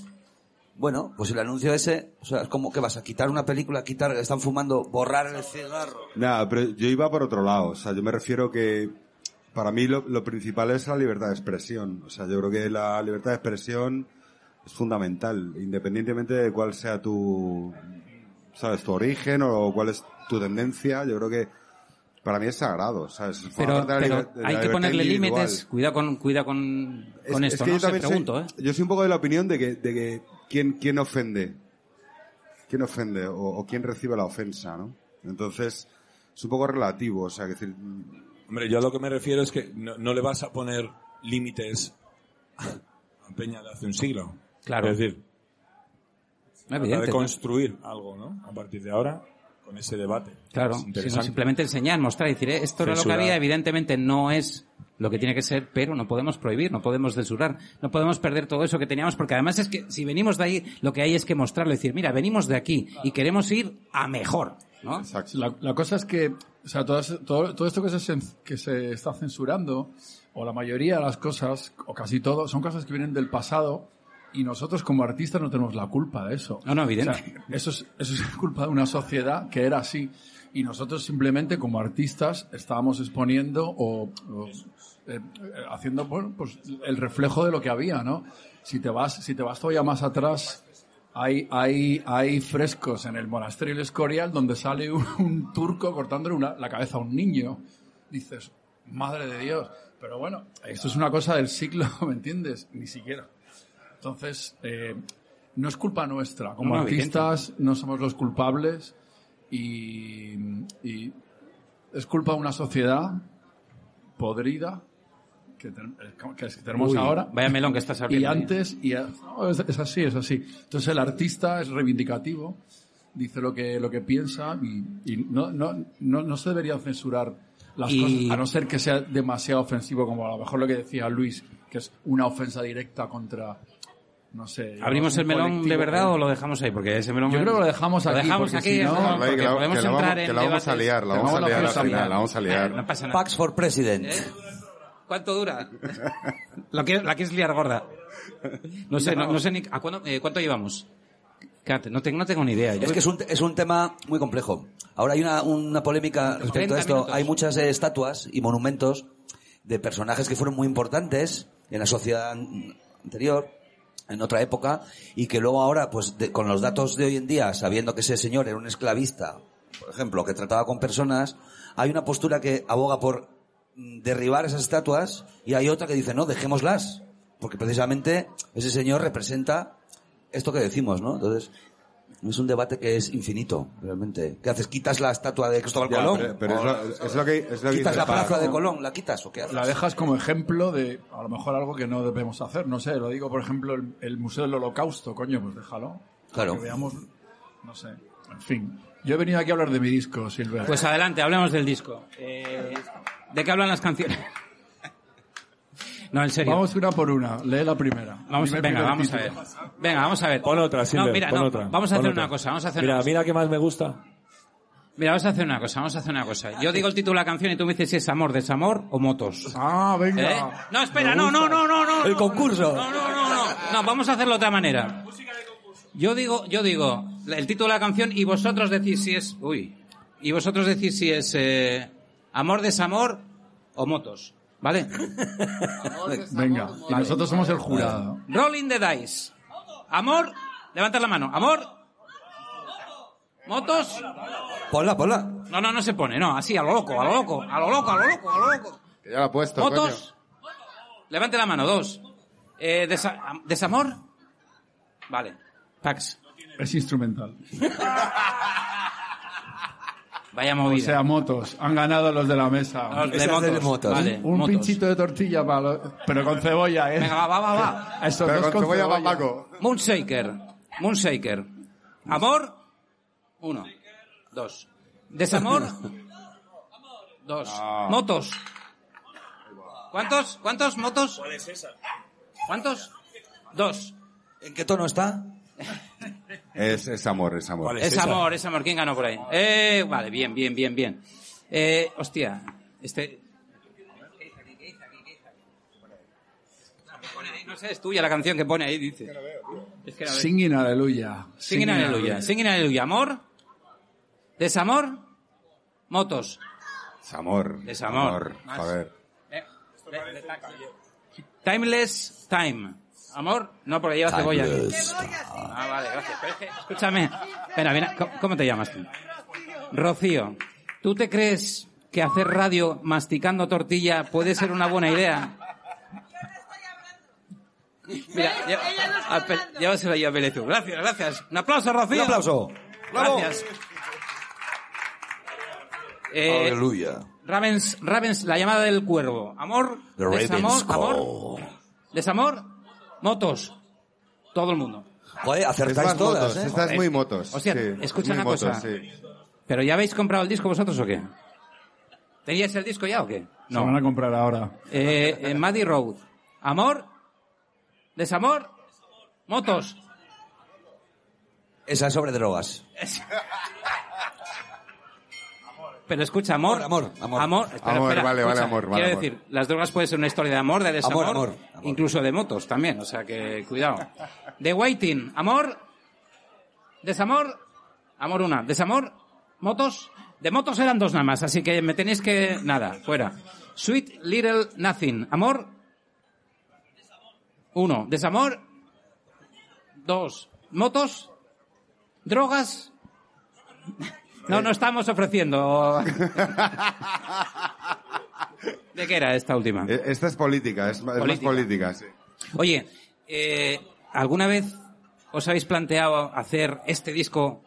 Bueno, pues el anuncio ese, o sea, es como que vas a quitar una película, quitar, están fumando, borrar el cigarro. Nada, pero yo iba por otro lado. O sea, yo me refiero que para mí lo, lo principal es la libertad de expresión. O sea, yo creo que la libertad de expresión es fundamental, independientemente de cuál sea tu, sabes, tu origen o cuál es tu tendencia, yo creo que para mí es sagrado, Pero, parte de la pero liber- de la hay que ponerle límites. Cuidado con, cuidado con, con Es- esto, es que ¿no? yo Se soy- ¿eh? Yo soy un poco de la opinión de que, de que quién, quién ofende, quién ofende o, o quién recibe la ofensa, ¿no? Entonces, es un poco relativo, o sea, que decir, Hombre, yo a lo que me refiero es que no, no le vas a poner límites a Peña de hace un siglo. Claro. Es decir, trata Evidente, de ¿no? construir algo, ¿no? A partir de ahora, con ese debate. Claro, Es sino simplemente enseñar, mostrar, decir, eh, esto era lo que había, evidentemente no es lo que tiene que ser, pero no podemos prohibir, no podemos censurar, no podemos perder todo eso que teníamos, porque además es que si venimos de ahí, lo que hay es que mostrarlo, decir, mira, venimos de aquí y queremos ir a mejor, ¿no? La, la cosa es que, o sea, todo, todo, todo esto que se, que se está censurando, o la mayoría de las cosas, o casi todo, son cosas que vienen del pasado y nosotros como artistas no tenemos la culpa de eso. No, no, evidente. O sea, eso, es, eso es culpa de una sociedad que era así. Y nosotros simplemente como artistas estábamos exponiendo o, o, eh, haciendo bueno, pues, el reflejo de lo que había, ¿no? Si te vas, si te vas todavía más atrás, hay, hay, hay frescos en el monasterio del Escorial donde sale un, un turco cortándole una- la cabeza a un niño. Dices, madre de Dios. Pero bueno, esto es una cosa del siglo, ¿me entiendes? Ni siquiera. Entonces, eh, no es culpa nuestra. Como No, no, artistas no somos los culpables y, y es culpa de una sociedad podrida que, ten- que tenemos Uy, ahora. vaya melón que estás Y abriendo ahí. antes, y no, es, es así, es así. Entonces el artista es reivindicativo, dice lo que, lo que piensa y, y no, no, no, no se deberían censurar las Y- cosas, a no ser que sea demasiado ofensivo, como a lo mejor lo que decía Luis, que es una ofensa directa contra, no sé. ¿Abrimos el melón de verdad o lo dejamos ahí? Porque ese melón... Yo creo que lo dejamos Lo aquí, dejamos porque aquí, si no- ¿no? Porque que la- podemos que la entrar vamos- en que la vamos a liar, la vamos a liar al final, la vamos a liar. No pasa nada. Pax for President. ¿Eh? ¿Cuánto dura? Lo que, la quieres liar gorda. No sé, no, no sé ni... ¿a cuándo- eh, ¿Cuánto llevamos? Cállate, no, tengo, no tengo ni idea. Yo- Es que es un, es un tema muy complejo. Ahora hay una, una polémica respecto 30 a esto. minutos. Hay muchas eh, estatuas y monumentos de personajes que fueron muy importantes en la sociedad an- anterior, en otra época, y que luego ahora, pues de- con los datos de hoy en día, sabiendo que ese señor era un esclavista, por ejemplo, que trataba con personas, hay una postura que aboga por mm, derribar esas estatuas y hay otra que dice, no, dejémoslas, porque precisamente ese señor representa esto que decimos, ¿no? Entonces, es un debate que es infinito, realmente. ¿Qué haces? ¿Quitas la estatua de Cristóbal Ya, Colón? pero, pero es, ¿O lo, es lo que, es lo que ¿Quitas la plaza de Colón? ¿La quitas o qué haces? La dejas como ejemplo de, a lo mejor, algo que no debemos hacer. No sé, lo digo, por ejemplo, el, el Museo del Holocausto, coño, pues déjalo. Claro. Que veamos, no sé. En fin. Yo he venido aquí a hablar de mi disco, Silver. Pues adelante, hablemos del disco. Eh, ¿De qué hablan las canciones? No, en serio. Vamos una por una. Lee la primera. Vamos, venga, vamos a ver. Venga, vamos a ver. Pon otra, Silver, No, mira, pon no, otra. vamos a hacer otra. una cosa, vamos a hacer Mira, una cosa. mira qué más me gusta. Mira, vamos a hacer una cosa, vamos a hacer una cosa. Yo digo el título de la canción y tú me dices si es amor, desamor o motos. Ah, venga. ¿Eh? No, espera, no, no, no, no, no. El concurso. No, no, no, no. No, vamos a hacerlo de otra manera. Yo digo, yo digo el título de la canción y vosotros decís si es, uy, y vosotros decís si es eh, amor, desamor o motos, ¿vale? Venga. Y nosotros somos el jurado. Rolling the dice. Amor, levantad la mano. Amor, motos. Ponla, ponla. No, no, no se pone, no, así, a lo loco, a lo loco, a lo loco, a lo loco, a lo loco. Que ya lo he puesto, ¿Motos? Levante la mano, dos. Eh, desa- ¿Desamor? Vale. Pax. Es instrumental. Vaya O movida. sea, motos. Han ganado los de la mesa. Los de Esa motos. de motos. Vale, Un motos. pinchito de tortilla para los- Pero con cebolla, ¿eh? Venga, va, va, va, Estos Pero dos con con cebolla cebolla. va Paco. Moonshaker. Moonshaker. Amor. Uno. Dos. Desamor. Dos. Ah. Motos. ¿Cuántos? ¿Cuántos motos? ¿Cuántos? Dos. ¿En qué tono está? Es, es amor, es amor. ¿Cuál Es amor, es amor. ¿Quién ganó por ahí? Eh, vale, bien, bien, bien, bien. Eh, hostia, este... No sé, es tuya la canción que pone ahí, dice. Es que. Singing Aleluya. Singing Aleluya. Singing Aleluya. Amor. Desamor. Motos. Es amor. Desamor. Más. Joder. Eh, Timeless Time. Amor, no, porque lleva cebolla aquí. Ah, vale, gracias. Pero es que, escúchame. Espera, mira, ¿cómo- ¿cómo te llamas tú? Rocío, ¿tú te crees que hacer radio masticando tortilla puede ser una buena idea? Mira, llévaselo ahí a Beletu. Gracias, gracias. Un aplauso, Rocío. Un aplauso. Gracias. Eh, Aleluya. Ravens, Ravens, la llamada del cuervo. Amor, The desamor, amor, desamor, motos. Todo el mundo. Joder, acertáis todas, motos, ¿eh? esta es Joder. muy motos. Hostia, sí, escucha una cosa. sí. ¿Pero ya habéis comprado el disco vosotros o qué? ¿Teníais el disco ya o qué? Se van a comprar ahora. Eh, en Maddy Road. Amor, desamor, motos. Esa es sobre drogas. Pero escucha, amor. Amor, amor, amor. Amor, espera, Amor, espera, vale, vale, amor, vale, Quiero amor. decir, las drogas pueden ser una historia de amor, de desamor, Amor, amor, amor. incluso de motos también, o sea que cuidado. The Waiting, amor, desamor, amor una, desamor, motos, de motos eran dos nada más, así que me tenéis que, nada, fuera. Sweet Little Nothing, amor, uno, desamor, dos, motos, drogas, no, no estamos ofreciendo. ¿De qué era esta última? Eh, Esta es política, es, Política. más política, sí. Oye, eh, ¿alguna vez os habéis planteado hacer este disco,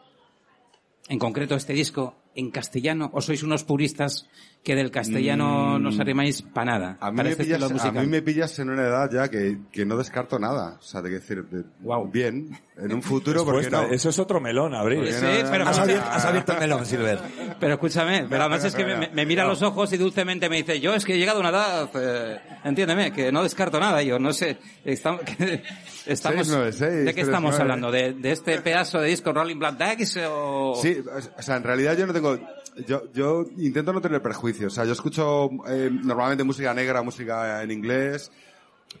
en concreto este disco, en castellano? ¿O sois unos puristas que del castellano no os arrimáis para nada? Mm. A mí, para me este pillas, a mí me pillas en una edad ya que, que no descarto nada. O sea, de decir, de- Guau. bien, en un futuro, ¿por qué Respuesta, no? Eso es otro melón, abrir. Sí, no, pero, no, Has no, abierto, has abierto el melón, Silver. pero escúchame, pero además es que me, me- me mira a los ojos y dulcemente me dice, yo es que he llegado a una edad, eh, entiéndeme, que no descarto nada, yo no sé, estamos, que- estamos 696, ¿de qué estamos 39? hablando? ¿De, de este pedazo de disco Rolling Black Dags o...? Sí, o sea, en realidad yo no tengo... Yo, yo intento no tener prejuicios. O sea, yo escucho eh, normalmente música negra, música en inglés,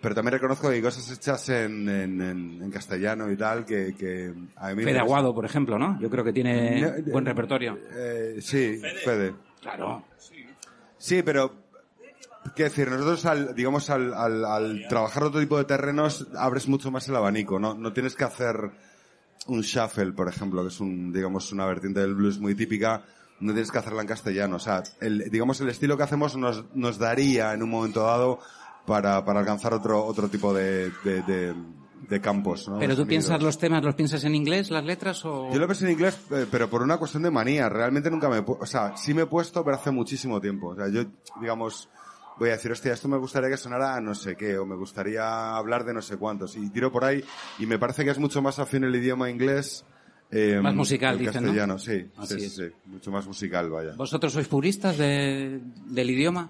pero también reconozco que hay cosas hechas en, en, en- en castellano y tal que, que a mí Fede. Aguado, por ejemplo, ¿no? Yo creo que tiene No, eh, buen repertorio. Eh, sí, Fede. Claro. Sí, pero quiero decir, nosotros al, digamos, al, al, al trabajar otro tipo de terrenos abres mucho más el abanico, ¿no? No tienes que hacer un shuffle, por ejemplo, que es un, digamos, una vertiente del blues muy típica, no tienes que hacerla en castellano. O sea, el, digamos, el estilo que hacemos nos, nos daría en un momento dado para, para alcanzar otro, otro tipo de, de, de, de campos, ¿no? Pero tú piensas los temas, ¿los piensas en inglés, las letras o...? Yo lo pienso en inglés, eh, pero por una cuestión de manía. Realmente nunca me... O sea, sí me he puesto, pero hace muchísimo tiempo. O sea, yo, digamos, voy a decir, hostia, esto me gustaría que sonara a no sé qué, o me gustaría hablar de no sé cuántos. Y tiro por ahí, y me parece que es mucho más afín el idioma inglés. Eh, Más musical, dicen, ¿no? castellano, sí. Así sí, es. sí, sí. Mucho más musical, vaya. ¿Vosotros sois puristas de, del idioma?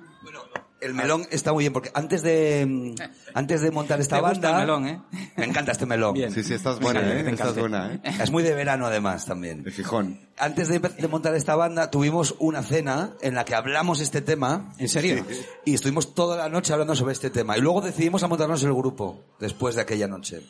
El melón está muy bien, porque antes de, mm, antes de montar esta Te gusta banda... el melón, ¿eh? Me encanta este melón. Bien. Sí, sí, estás Me buena, encanta, ¿eh? te Estás encanta. buena, ¿eh? Es muy de verano además también. De Gijón. Antes de, de montar esta banda tuvimos una cena en la que hablamos este tema ¿En serio? y estuvimos toda la noche hablando sobre este tema. Y luego decidimos a montarnos el grupo después de aquella noche.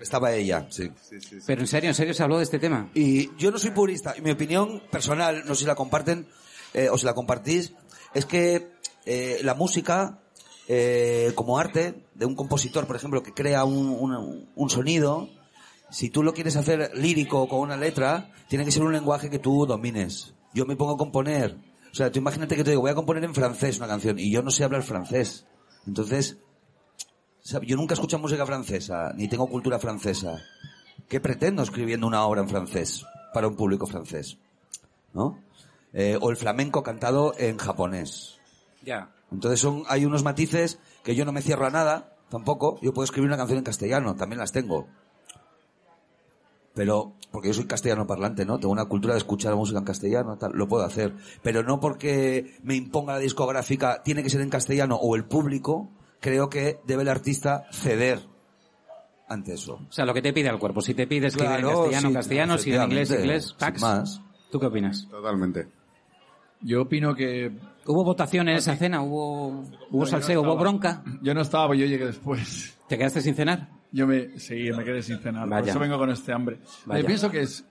Estaba ella, sí. Sí, sí, sí. Pero en serio, en serio se habló de este tema. Y yo no soy purista. Y mi opinión personal, no sé si la comparten eh, o si la compartís, es que eh, la música, eh, como arte, de un compositor, por ejemplo, que crea un, un- un sonido, si tú lo quieres hacer lírico con una letra, tiene que ser un lenguaje que tú domines. Yo me pongo a componer. O sea, tú imagínate que te digo, voy a componer en francés una canción y yo no sé hablar francés. Entonces, yo nunca escucho música francesa, ni tengo cultura francesa. ¿Qué pretendo escribiendo una obra en francés para un público francés? ¿No? Eh, o el flamenco cantado en japonés. Ya. Entonces son, hay unos matices que yo no me cierro a nada, tampoco. Yo puedo escribir una canción en castellano, también las tengo. Pero, porque yo soy castellano parlante, ¿no? Tengo una cultura de escuchar música en castellano, tal, lo puedo hacer. Pero no porque me imponga la discográfica, tiene que ser en castellano o el público, creo que debe el artista ceder ante eso. O sea, lo que te pide el cuerpo. Si te pide escribir Claro, en castellano, sí, castellano, si en inglés, inglés, Pax. más. ¿Tú qué opinas? Totalmente. Yo opino que ¿Hubo votación en esa cena? ¿Hubo, hubo salseo? ¿Hubo bronca? yo no estaba, yo llegué después. ¿Te quedaste sin cenar? Yo me, sí, me quedé sin cenar. Vaya. Por eso vengo con este hambre. Vaya. Yo pienso que es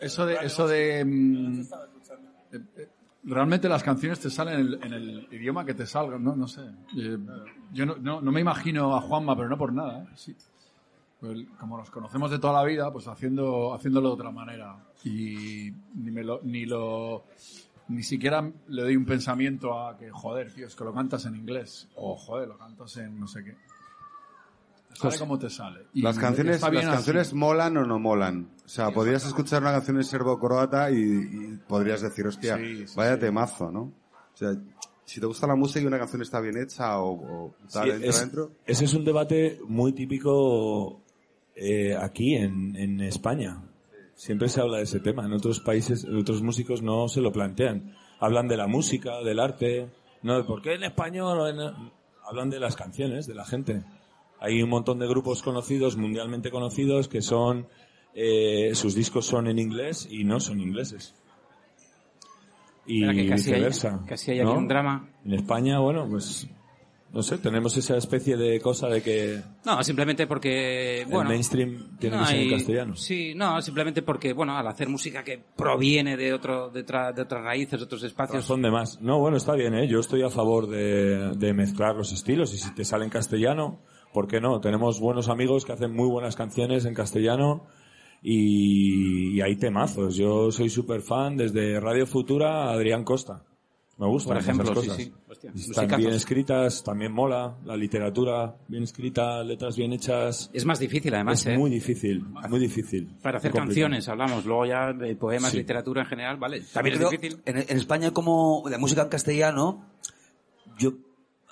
eso de, eso de, mm, eh, realmente las canciones te salen en el, en el idioma que te salgan, ¿no? No sé. Eh, yo no, no, no me imagino a Juanma, pero no por nada, ¿eh? Sí. pues, como nos conocemos de toda la vida, pues haciendo, haciéndolo de otra manera. Y ni me lo, ni lo, ni siquiera le doy un pensamiento a que, joder, tío, es que lo cantas en inglés. O, joder, lo cantas en no sé qué. Sale Pues, como te sale. Y Las canciones, las así. canciones molan o no molan. O sea, podrías escuchar una canción en serbo-croata y, y podrías decir, hostia, Sí, sí, vaya sí. temazo, ¿no? O sea, si te gusta la música y una canción está bien hecha o, o tal, Sí, entra es- dentro. Ese es un debate muy típico eh, aquí en, en España. Siempre se habla de ese tema. En otros países, otros músicos no se lo plantean. Hablan de la música, del arte, no de por qué en español. en- Hablan de las canciones, de la gente. Hay un montón de grupos conocidos, mundialmente conocidos, que son eh, sus discos son en inglés y no son ingleses. Y Espera, que casi hay- viceversa. casi hay aquí ¿no? un drama. En España, bueno, pues no sé, tenemos esa especie de cosa de que No, simplemente porque, bueno... el mainstream tiene no que ser en castellano. Sí, no, simplemente porque, bueno, al hacer música que proviene de otro, de, otra- de otras raíces, de otros espacios... Razón de más. No, bueno, está bien, ¿eh? Yo estoy a favor de, de mezclar los estilos y si te sale en castellano, ¿por qué no? Tenemos buenos amigos que hacen muy buenas canciones en castellano y, y hay temazos. Yo soy súper fan desde Radio Futura a Adrián Costa. Me gustan Por ejemplo, esas sí, sí. Hostia, Están musicazos. bien escritas, también mola. La literatura bien escrita, letras bien hechas. Es más difícil, además, es ¿eh? muy difícil, muy difícil. Para hacer canciones, hablamos. Luego ya de poemas, Sí. literatura en general, ¿vale? También es difícil. En, en España, como de música en castellano, yo,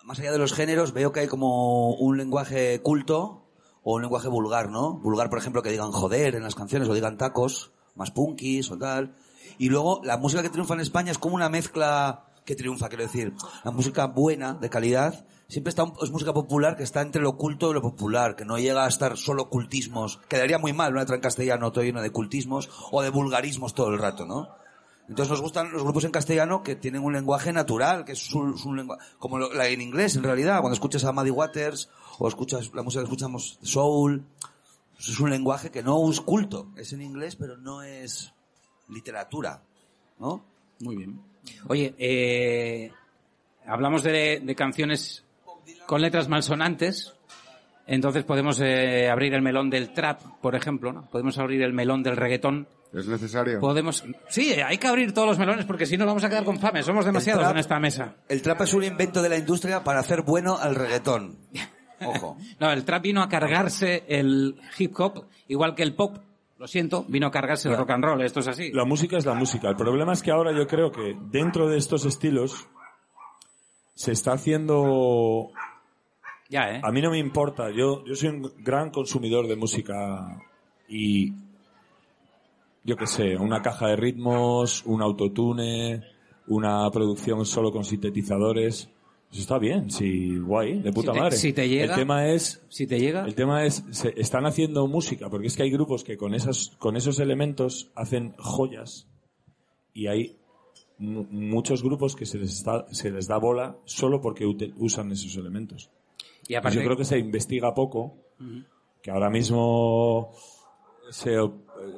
más allá de los géneros, veo que hay como un lenguaje culto o un lenguaje vulgar, ¿no? Vulgar, por ejemplo, que digan joder en las canciones o digan tacos, más punkis o tal. Y luego, la música que triunfa en España es como una mezcla que triunfa, quiero decir. La música buena, de calidad, siempre está, es música popular que está entre lo culto y lo popular, que no llega a estar solo cultismos. Quedaría muy mal una letra en castellano todo lleno de cultismos o de vulgarismos todo el rato, ¿no? Entonces nos gustan los grupos en castellano que tienen un lenguaje natural, que es es un lenguaje, como la en inglés en realidad, cuando escuchas a Muddy Waters o escuchas la música que escuchamos soul, pues es un lenguaje que no es culto, es en inglés pero no es literatura, ¿no? Muy bien. Oye, eh, hablamos de, de canciones con letras malsonantes. Entonces podemos eh, abrir el melón del trap, por ejemplo, ¿no? Podemos abrir el melón del reggaetón. ¿Es necesario? Podemos... Sí, hay que abrir todos los melones porque si no vamos a quedar con fame. Somos demasiados trap- en esta mesa. El trap es un invento de la industria para hacer bueno al reggaetón. Ojo. No, el trap vino a cargarse el hip hop, igual que el pop. Lo siento, vino a cargarse el rock and roll. Esto es así. La música es la música. El problema es que ahora yo creo que dentro de estos estilos se está haciendo... Ya, ¿eh? A mí no me importa. Yo, yo soy un gran consumidor de música y yo qué sé, una caja de ritmos, un autotune, una producción solo con sintetizadores. Eso está bien, sí, guay, de puta Si te- madre. si te llega- el tema es Si te llega... el tema es, se están haciendo música, porque es que hay grupos que con esas, con esos elementos hacen joyas y hay mu- muchos grupos que se les, está- se les da bola solo porque usan esos elementos. Y aparte... yo creo que se investiga poco, que ahora mismo se-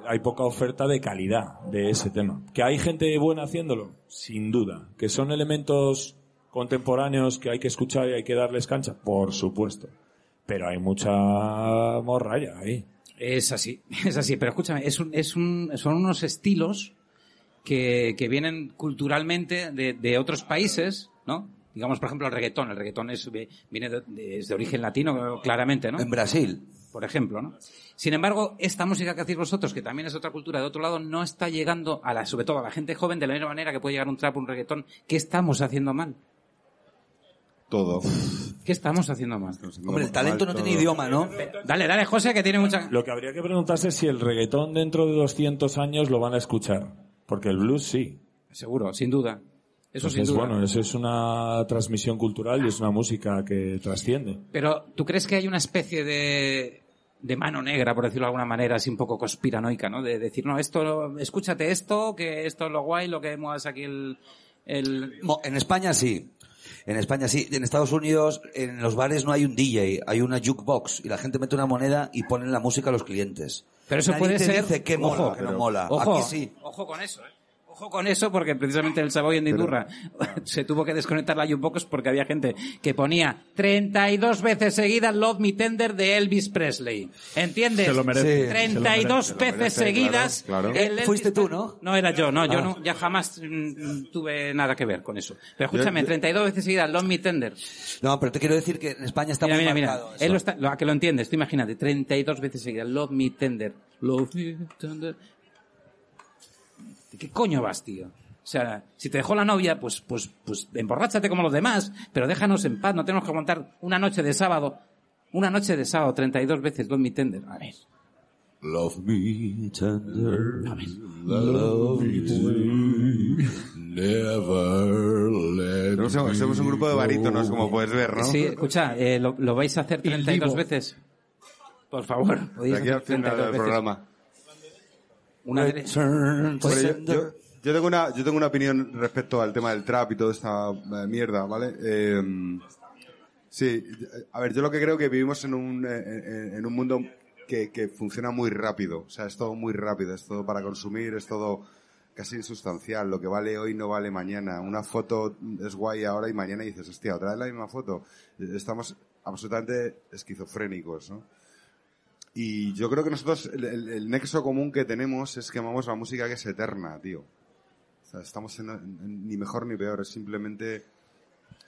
hay poca oferta de calidad de ese tema. Que hay gente buena haciéndolo, sin duda. Que son elementos contemporáneos que hay que escuchar y hay que darles cancha, por supuesto. Pero hay mucha morralla ahí. Es así, es así. Pero escúchame, es un, es un, son unos estilos que, que vienen culturalmente de, de otros países, ¿no? Digamos, por ejemplo, el reggaetón. El reggaetón es, viene de, de- es de origen latino, claramente, ¿no? En Brasil. Por ejemplo, ¿no? Sin embargo, esta música que hacéis vosotros, que también es otra cultura de otro lado, no está llegando a la, sobre todo a la gente joven de la misma manera que puede llegar un trap, un reggaetón. ¿Qué estamos haciendo mal? Todo. ¿Qué estamos haciendo mal? Hombre, el talento no tiene idioma, ¿no? Dale, dale, José, que tiene mucha... Lo que habría que preguntarse es si el reggaetón dentro de 200 años lo van a escuchar. Porque el blues sí. Seguro, sin duda. Eso Entonces, sin duda. bueno, eso es una transmisión cultural y es una música que trasciende. Pero, ¿tú crees que hay una especie de, de mano negra, por decirlo de alguna manera, así un poco conspiranoica, ¿no? De decir, no, esto, escúchate esto, que esto es lo guay, lo que muevas aquí el, En España sí. En España sí. En Estados Unidos, en los bares no hay un DJ, hay una jukebox y la gente mete una moneda y ponen la música a los clientes. Pero eso Nadie puede te ser... dice que mola, Ojo, que no pero- mola. Ojo, Aquí sí. ojo con eso, ¿eh? Ojo con eso, porque precisamente el Savoy en Indurra se tuvo que desconectar la un pocos porque había gente que ponía 32 veces seguidas Love Me Tender de Elvis Presley. ¿Entiendes? Se lo merece, Sí. 32 se lo veces merece, seguidas. claro, claro. el Elvis Fuiste tú, ¿no? No era yo, no, yo Ah. no, ya jamás mm, tuve nada que ver con eso. Pero escúchame, Yo- yo- 32 veces seguidas Love Me Tender. No, pero te quiero decir que en España está Mira, muy mira, mira. eso. Él lo está, lo, a que lo entiendes, tú imagínate, 32 veces seguidas, love me tender, love me tender. ¿De qué coño vas, tío? O sea, si te dejó la novia, pues, pues, pues, emborráchate como los demás, pero déjanos en paz, no tenemos que aguantar una noche de sábado, una noche de sábado, 32 veces, love me tender. A ver. Love me tender. A ver. Love me never let No, somos, somos un grupo de barítonos, como puedes ver, ¿no? Sí, escucha, eh, lo, lo vais a hacer 32 Divo. veces. Por favor, podéis aquí al hacer final 32 del veces. programa. Una de- to Hombre, yo, sender. yo- yo tengo una, yo tengo una opinión respecto al tema del trap y toda esta eh, mierda, ¿vale? Eh, sí, a ver, yo lo que creo que vivimos en un, eh, en, en un mundo que, que funciona muy rápido, o sea, es todo muy rápido, es todo para consumir, es todo casi insustancial, lo que vale hoy no vale mañana, una foto es guay ahora y mañana dices, hostia, otra vez la misma foto, estamos absolutamente esquizofrénicos, ¿no? Y yo creo que nosotros, el, el- el nexo común que tenemos es que amamos la música que es eterna, tío. O sea, estamos en, en- ni mejor ni peor, es simplemente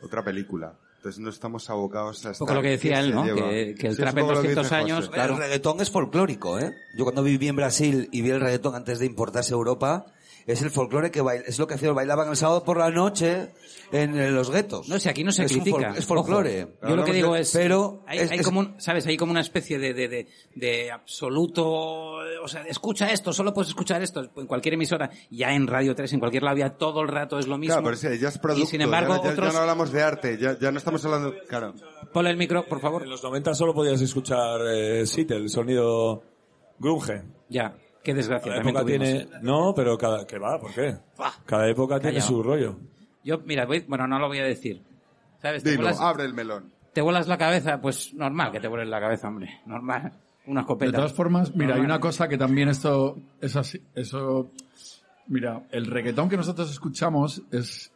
otra película. Entonces no estamos abocados a estar... poco lo que decía ¿qué él, ¿no? Que, que el Sí, trap en poco lo que 200 dice años, José. claro. El reggaetón es folclórico, ¿eh? Yo cuando viví en Brasil y vi el reggaetón antes de importarse a Europa, es el folclore que baila, es lo que hacían, bailaban el sábado por la noche en los guetos. No sé, aquí no se es critica. fol- es folclore. Ojo, yo lo que digo es, pero hay, es- hay es- como un, sabes, hay como una especie de, de, de, de absoluto, o sea, escucha esto, solo puedes escuchar esto en cualquier emisora, ya en Radio 3, en cualquier lado, ya todo el rato es lo mismo. Claro, pero sí, ya es producto. y sin embargo, ya, ya- ya otros, no hablamos de arte, ya, ya no estamos hablando... Claro. ponle el micro, por favor. En los 90 solo podías escuchar eh, Sit, el sonido grunge. Ya, qué desgracia. Cada época tiene... No, pero cada... ¿Qué va? ¿Por qué? Cada época tiene su rollo. Yo, mira, voy- bueno, no lo voy a decir. ¿Sabes? Dilo, vuelas, abre el melón. te vuelas la cabeza, pues normal que te vueles la cabeza, hombre. Normal. Una De escopeta. todas formas, mira, hay una cosa que también esto es así, eso, mira, el reggaetón que nosotros escuchamos es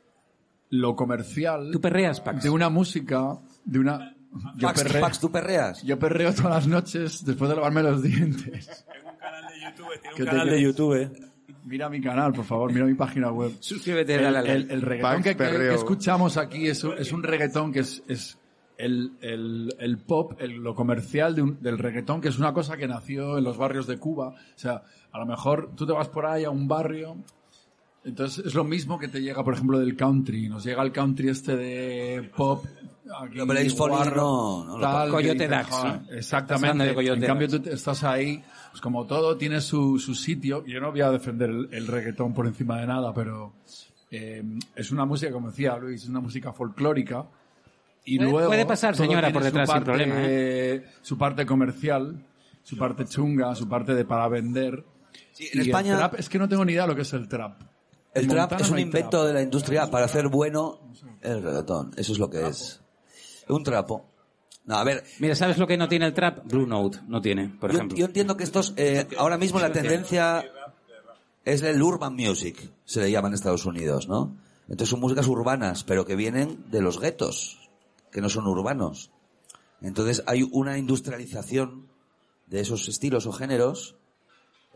lo comercial Tú perreas, Pax. de una música, de una, yo Pax, perreo, Pax, tú perreas. yo perreo todas las noches después de lavarme los dientes. Tiene Que un canal de YouTube. Mira mi canal, por favor, mira mi página web. Suscríbete, El, dale a like. el- el reggaetón que, que- escuchamos aquí es, un- es un reggaetón que es, es el, el, el pop, el- lo comercial de un- del reggaetón, que es una cosa que nació en los barrios de Cuba. O sea, a lo mejor tú te vas por ahí a un barrio, entonces es lo mismo que te llega, por ejemplo, del country. Nos llega el country este de pop. Aquí, Blaze Foley guarro, no- no tal, Coyote Dax, ¿no? Hablando Exactamente. en cambio, Dax. tú te- estás ahí, pues como todo tiene su, su sitio. Yo no voy a defender el, el reggaetón por encima de nada, pero eh, es una música, como decía Luis, es una música folclórica. Y Puede- luego puede pasar, señora, por su detrás, sin parte- problema, ¿eh? Su parte comercial, su parte chunga, su parte de para vender. Sí, Y en el España trap, es que no tengo ni idea lo que es el trap. el En trap Montana es un invento trap. de la industria para hacer bueno el reggaetón. Eso es lo que es. Un trapo. No, a ver, Mira, ¿sabes lo que no tiene el trap? Blue Note no tiene, por yo, ejemplo. yo entiendo que estos, eh, ahora mismo la tendencia es el urban music, se le llama en Estados Unidos, ¿no? Entonces son músicas urbanas, pero que vienen de los guetos, que no son urbanos. Entonces hay una industrialización de esos estilos o géneros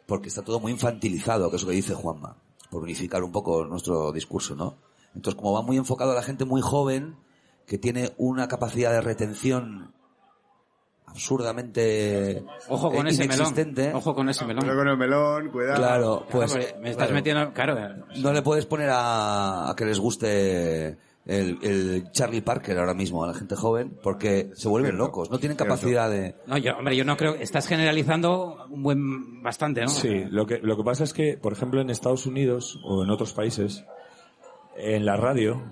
porque está todo muy infantilizado, que es lo que dice Juanma, por unificar un poco nuestro discurso, ¿no? Entonces, como va muy enfocado a la gente muy joven, que tiene una capacidad de retención absurdamente Ojo con ese melón. Ojo con ese melón. Pero con el melón, cuidado. claro, pues Claro, porque me estás claro, metiendo, claro. no le puedes poner a, a que les guste el, el Charlie Parker ahora mismo a la gente joven, porque se vuelven locos, no tienen capacidad de... No, yo, hombre, yo no creo, estás generalizando un buen, bastante, ¿no? Sí, lo que, lo que pasa es que, por ejemplo, en Estados Unidos o en otros países, en la radio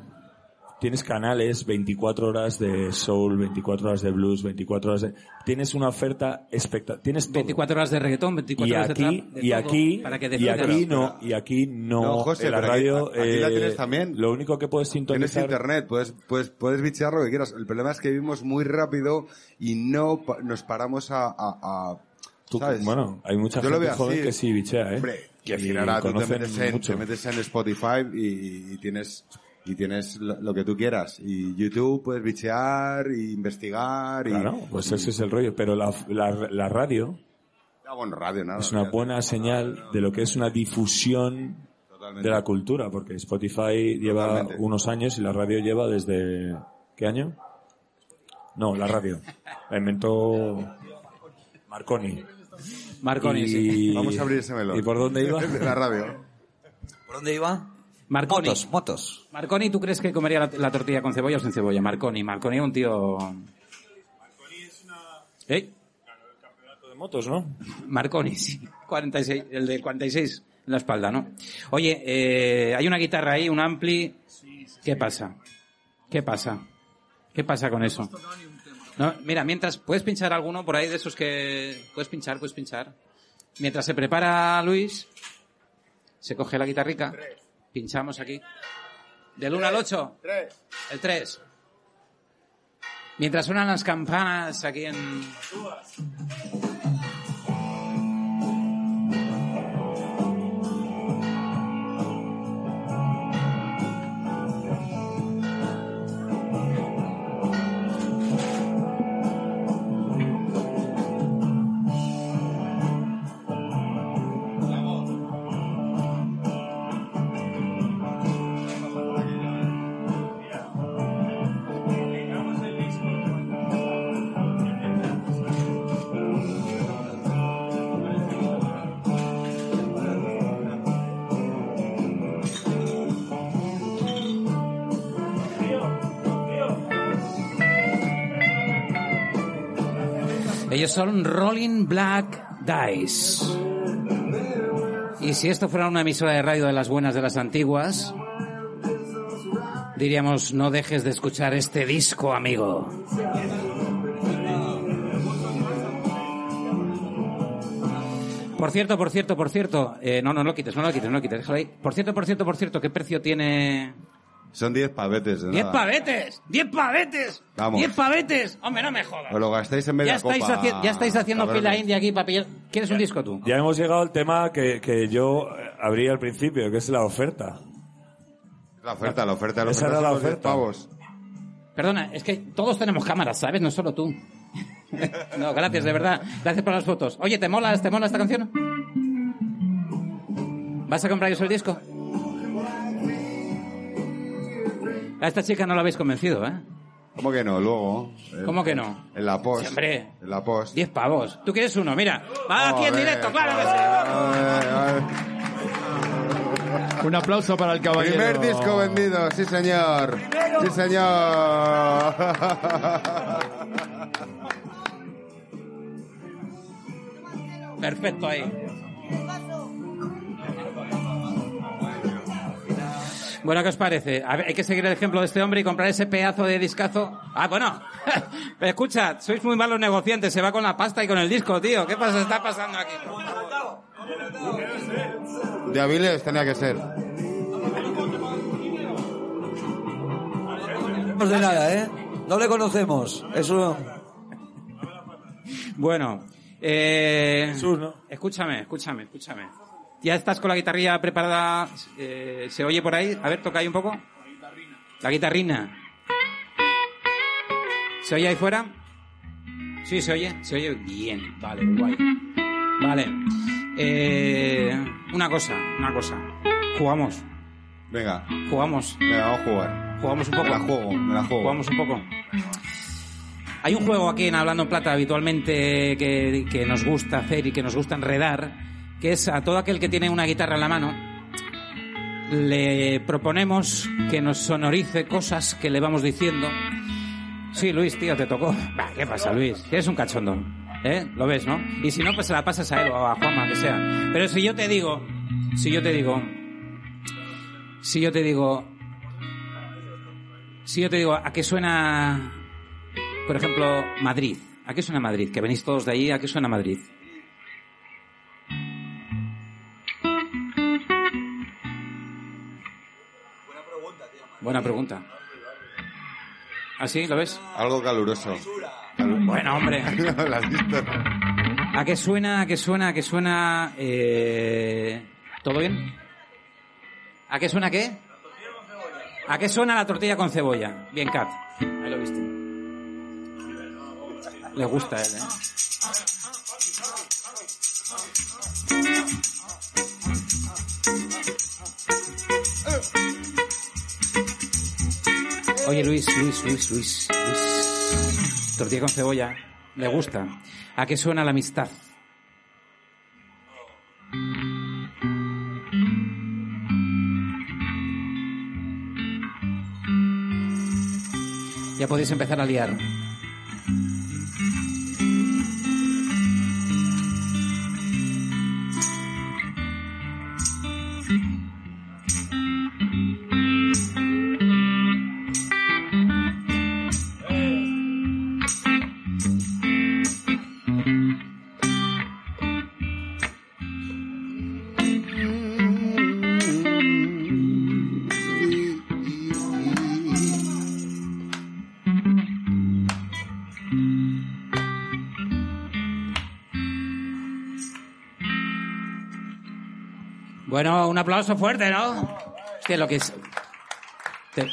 tienes canales 24 horas de soul, 24 horas de blues, 24 horas de... Tienes una oferta espectacular. Tienes todo. 24 horas de reggaetón, 24 y horas de aquí, trap, de y todo, aquí, para que y aquí no, y aquí no, No, José, la pero aquí- radio, aquí la eh, tienes también. lo único que puedes Tienes sintonizar internet, puedes, puedes, puedes bichear lo que quieras. El problema es que vivimos muy rápido y no pa- nos paramos a, a, a- Tú- ¿sabes? bueno, hay mucha Yo lo gente veo joven así. que sí bichea, ¿eh? Hombre, Y al final te metes, en, mucho. te metes en Spotify y, y tienes y tienes lo, que tú quieras. Y YouTube puedes bichear y investigar. Y, Claro, pues ese es el rollo. Pero la, la, la radio Ah, bueno, radio, nada. es una buena señal de lo que es una difusión Totalmente. de la cultura, porque Spotify lleva Totalmente. unos años y la radio lleva desde... ¿Qué año? No, la radio. La inventó Marconi. Marconi, y... sí. Vamos a abrir ese melón. ¿Y por dónde iba? De la radio. ¿Por dónde iba? Marconi. Motos, motos. Marconi, ¿tú crees que comería la, la tortilla con cebolla o sin cebolla? Marconi. Marconi es un tío... ¿Eh? de motos, ¿no? Marconi, sí. 46, el del 46 en la espalda, ¿no? Oye, eh, hay una guitarra ahí, un ampli. ¿Qué pasa? ¿Qué pasa? ¿Qué pasa con eso? No, mira, mientras, ¿puedes pinchar alguno por ahí de esos que... Puedes pinchar, puedes pinchar. Mientras se prepara Luis, se coge la guitarrica, pinchamos aquí. Del 1 al 8. El 3. Mientras suenan las campanas aquí en... Ellos son Rolling Black Dice. Y si esto fuera una emisora de radio de las buenas de las antiguas, diríamos, no dejes de escuchar este disco, amigo. Por cierto, por cierto, por cierto, eh, no, no, no lo quites, no lo quites, no lo quites, déjalo ahí. Por cierto, por cierto, por cierto, ¿qué precio tiene Son 10 pavetes. de ¡Diez nada. pavetes! ¡Diez pavetes! Vamos. ¡Diez pavetes! Hombre, no me jodas. Os lo gastáis en media Ya estáis, copa, haci- ya estáis haciendo fila india aquí para pillar... ¿Quieres un disco tú? Ya hemos llegado al tema que, que yo eh, abría al principio, que es la oferta. La oferta, la oferta, la Esa oferta era la los 10 oferta. pavos. Perdona, es que todos tenemos cámaras, ¿sabes? No solo tú. no, gracias, de verdad. Gracias por las fotos. Oye, ¿te mola, ¿te mola esta canción? ¿Vas a compraros el disco? A esta chica no la habéis convencido, ¿eh? ¿Cómo que no? Luego. eh, ¿Cómo que no? En la post. Sí, hombre. En la post. Diez pavos. ¿Tú quieres uno? Mira. Va aquí en directo, claro que sí. Un aplauso para el caballero. Primer disco vendido, sí señor. Sí señor. Perfecto ahí. Bueno, ¿qué os parece? A ver, hay que seguir el ejemplo de este hombre y comprar ese pedazo de discazo. Ah, bueno. Pero escucha, sois muy malos negociantes. Se va con la pasta y con el disco, tío. ¿Qué pasa? está pasando aquí? De Aviles tenía que ser. No de nada, ¿eh? No le conocemos. Eso... Bueno, eh, Jesús, ¿no? escúchame, escúchame, escúchame. ¿Ya estás con la guitarrilla preparada? Eh, ¿Se oye por ahí? A ver, toca ahí un poco. La guitarrina. ¿Se oye ahí fuera? Sí, se oye. Se oye bien. Vale, guay. Vale. Eh, una cosa, una cosa. Jugamos, Venga, jugamos, venga, vamos a jugar. jugamos un poco. Me la juego, me la juego. Jugamos un poco. Hay un juego aquí en Hablando en Plata habitualmente que, que nos gusta hacer y que nos gusta enredar, que es a todo aquel que tiene una guitarra en la mano, le proponemos que nos sonorice cosas que le vamos diciendo. Sí, Luis, tío, te tocó. Bah, ¿Qué pasa, Luis? Eres un cachondo. ¿Eh? Lo ves, ¿no? Y si no, pues se la pasas a él o a Juanma, que sea. Pero si yo te digo, si yo te digo, si yo te digo, si yo te digo, ¿a qué suena, por ejemplo, Madrid? ¿A qué suena Madrid? Que venís todos de allí, ¿a qué suena Madrid? Buena pregunta. ¿Ah, sí? ¿Lo ves? Algo caluroso. Bueno, hombre. ¿Lo has visto? ¿A qué suena? ¿A qué suena? ¿A qué suena? Eh... ¿Todo bien? ¿A qué suena qué? ¿A qué suena la tortilla con cebolla? Bien, Kat. Ahí lo viste. Le gusta a él, ¿eh? Oye, Luis, Luis, Luis, Luis, Luis. Tortilla con cebolla. Le gusta. ¿A qué suena la amistad? Ya podéis empezar a liar. Bueno, un aplauso fuerte, ¿no? Hostia, lo que es... te-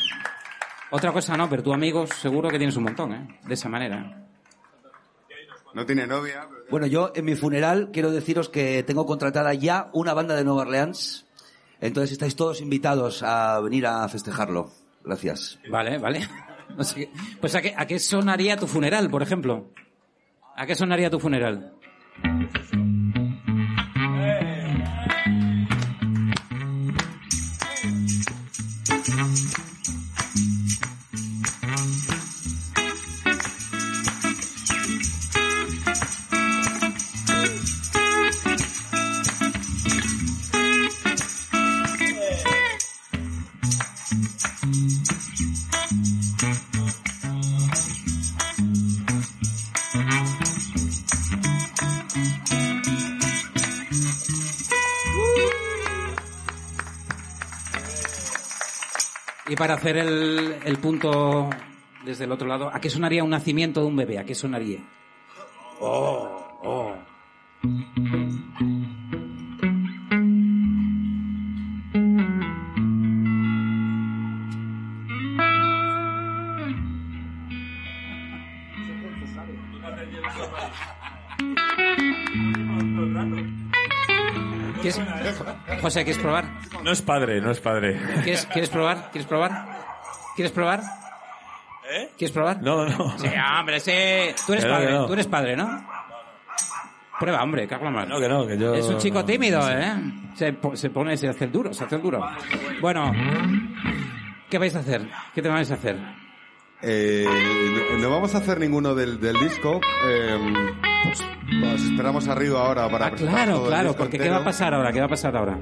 Otra cosa no, pero tu amigo seguro que tienes un montón, ¿eh? De esa manera. No tiene novia. pero- Bueno, yo en mi funeral quiero deciros que tengo contratada ya una banda de Nueva Orleans. Entonces estáis todos invitados a venir a festejarlo. Gracias. Vale, vale. Pues ¿a qué, ¿a qué sonaría tu funeral, por ejemplo? ¿A qué sonaría tu funeral? Para hacer el, el punto desde el otro lado, ¿a qué sonaría un nacimiento de un bebé? ¿A qué sonaría? Oh, oh. ¿Quieres, José, ¿quieres probar? No es padre, no es padre. ¿Quieres, ¿Quieres probar? ¿Quieres probar? ¿Quieres probar? ¿Eh? ¿Quieres probar? No, no. Sí, hombre, sí. Tú eres padre, no. tú eres padre, ¿no? Prueba, hombre, cago en la mano. No, que no, que yo... Es un chico no, tímido, no sé. ¿eh? Se, po- se pone, se hace el duro, se hace el duro. Bueno, ¿qué vais a hacer? ¿Qué te vais a hacer? Eh, no, vamos a hacer ninguno del, del disco. Eh, pues, pues esperamos arriba ahora para Ah, presentar todo claro, el claro, disco porque ¿qué va a pasar ahora? ¿Qué va a pasar ahora?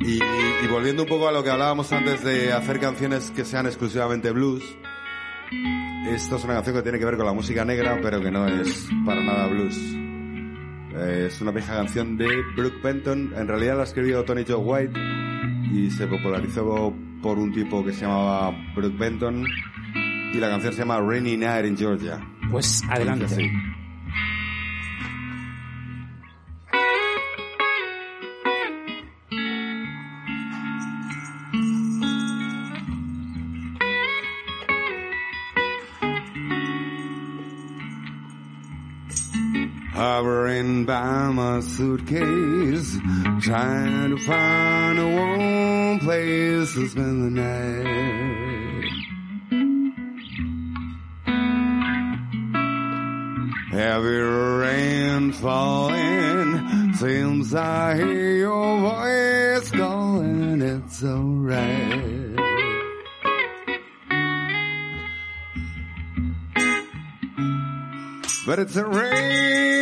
Y, y volviendo un poco a lo que hablábamos antes de hacer canciones que sean exclusivamente blues, esto es una canción que tiene que ver con la música negra, pero que no es para nada blues. Eh, es una vieja canción de Brooke Benton, en realidad la escribió Tony Joe White y se popularizó por un tipo que se llamaba Brooke Benton y la canción se llama Rainy Night in Georgia. Pues adelante. Suitcase, trying to find a warm place to spend the night. Heavy rain falling, seems I hear your voice calling, it's alright. But it's a rainy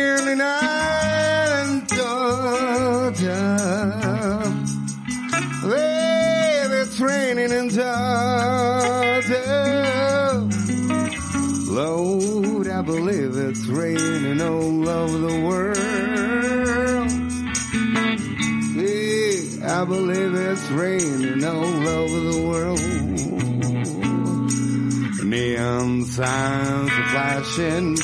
signs are flashing.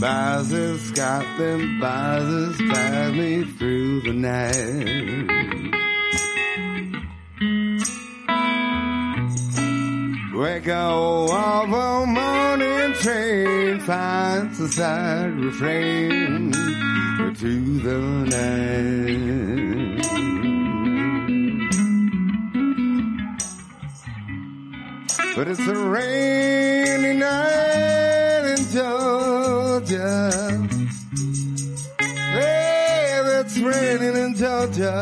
Buzzes got them buzzes drive me through the night. Wake up, of a morning train, finds a sad refrain to the night. But it's a rainy night in Georgia. Babe, it's raining in Georgia.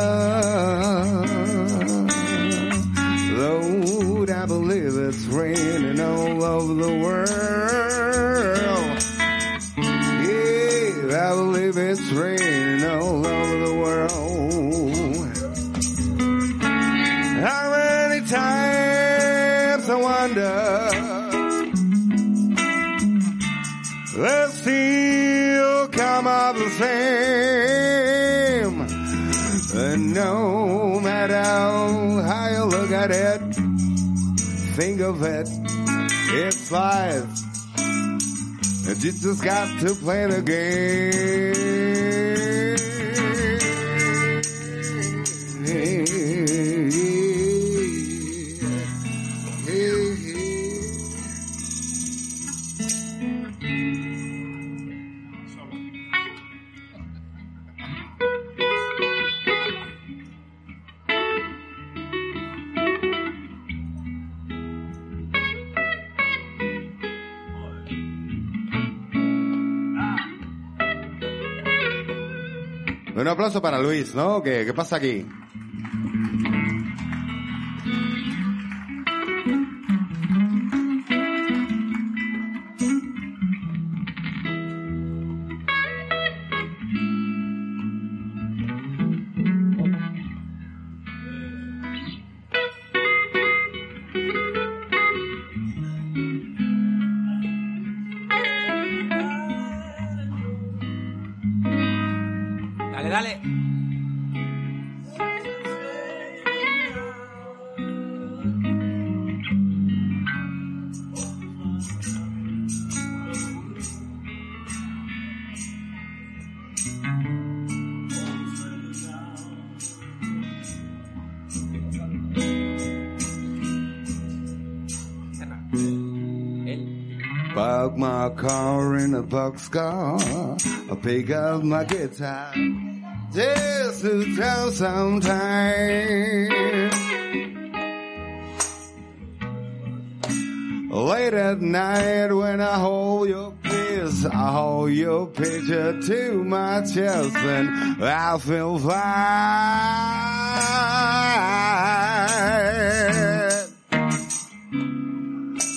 Lord, I believe it's raining all over the world. Yeah, I believe it's raining all over the world. Wonder they still come out the same. And no matter how you look at it, think of it, it's life. And you just got to play the game. Aplauso para Luis, ¿no? ¿Qué, qué pasa aquí? A boxcar. I pick up my guitar. Just to tell some time. Late at night when I hold your kiss, I hold your picture to my chest and I feel fine.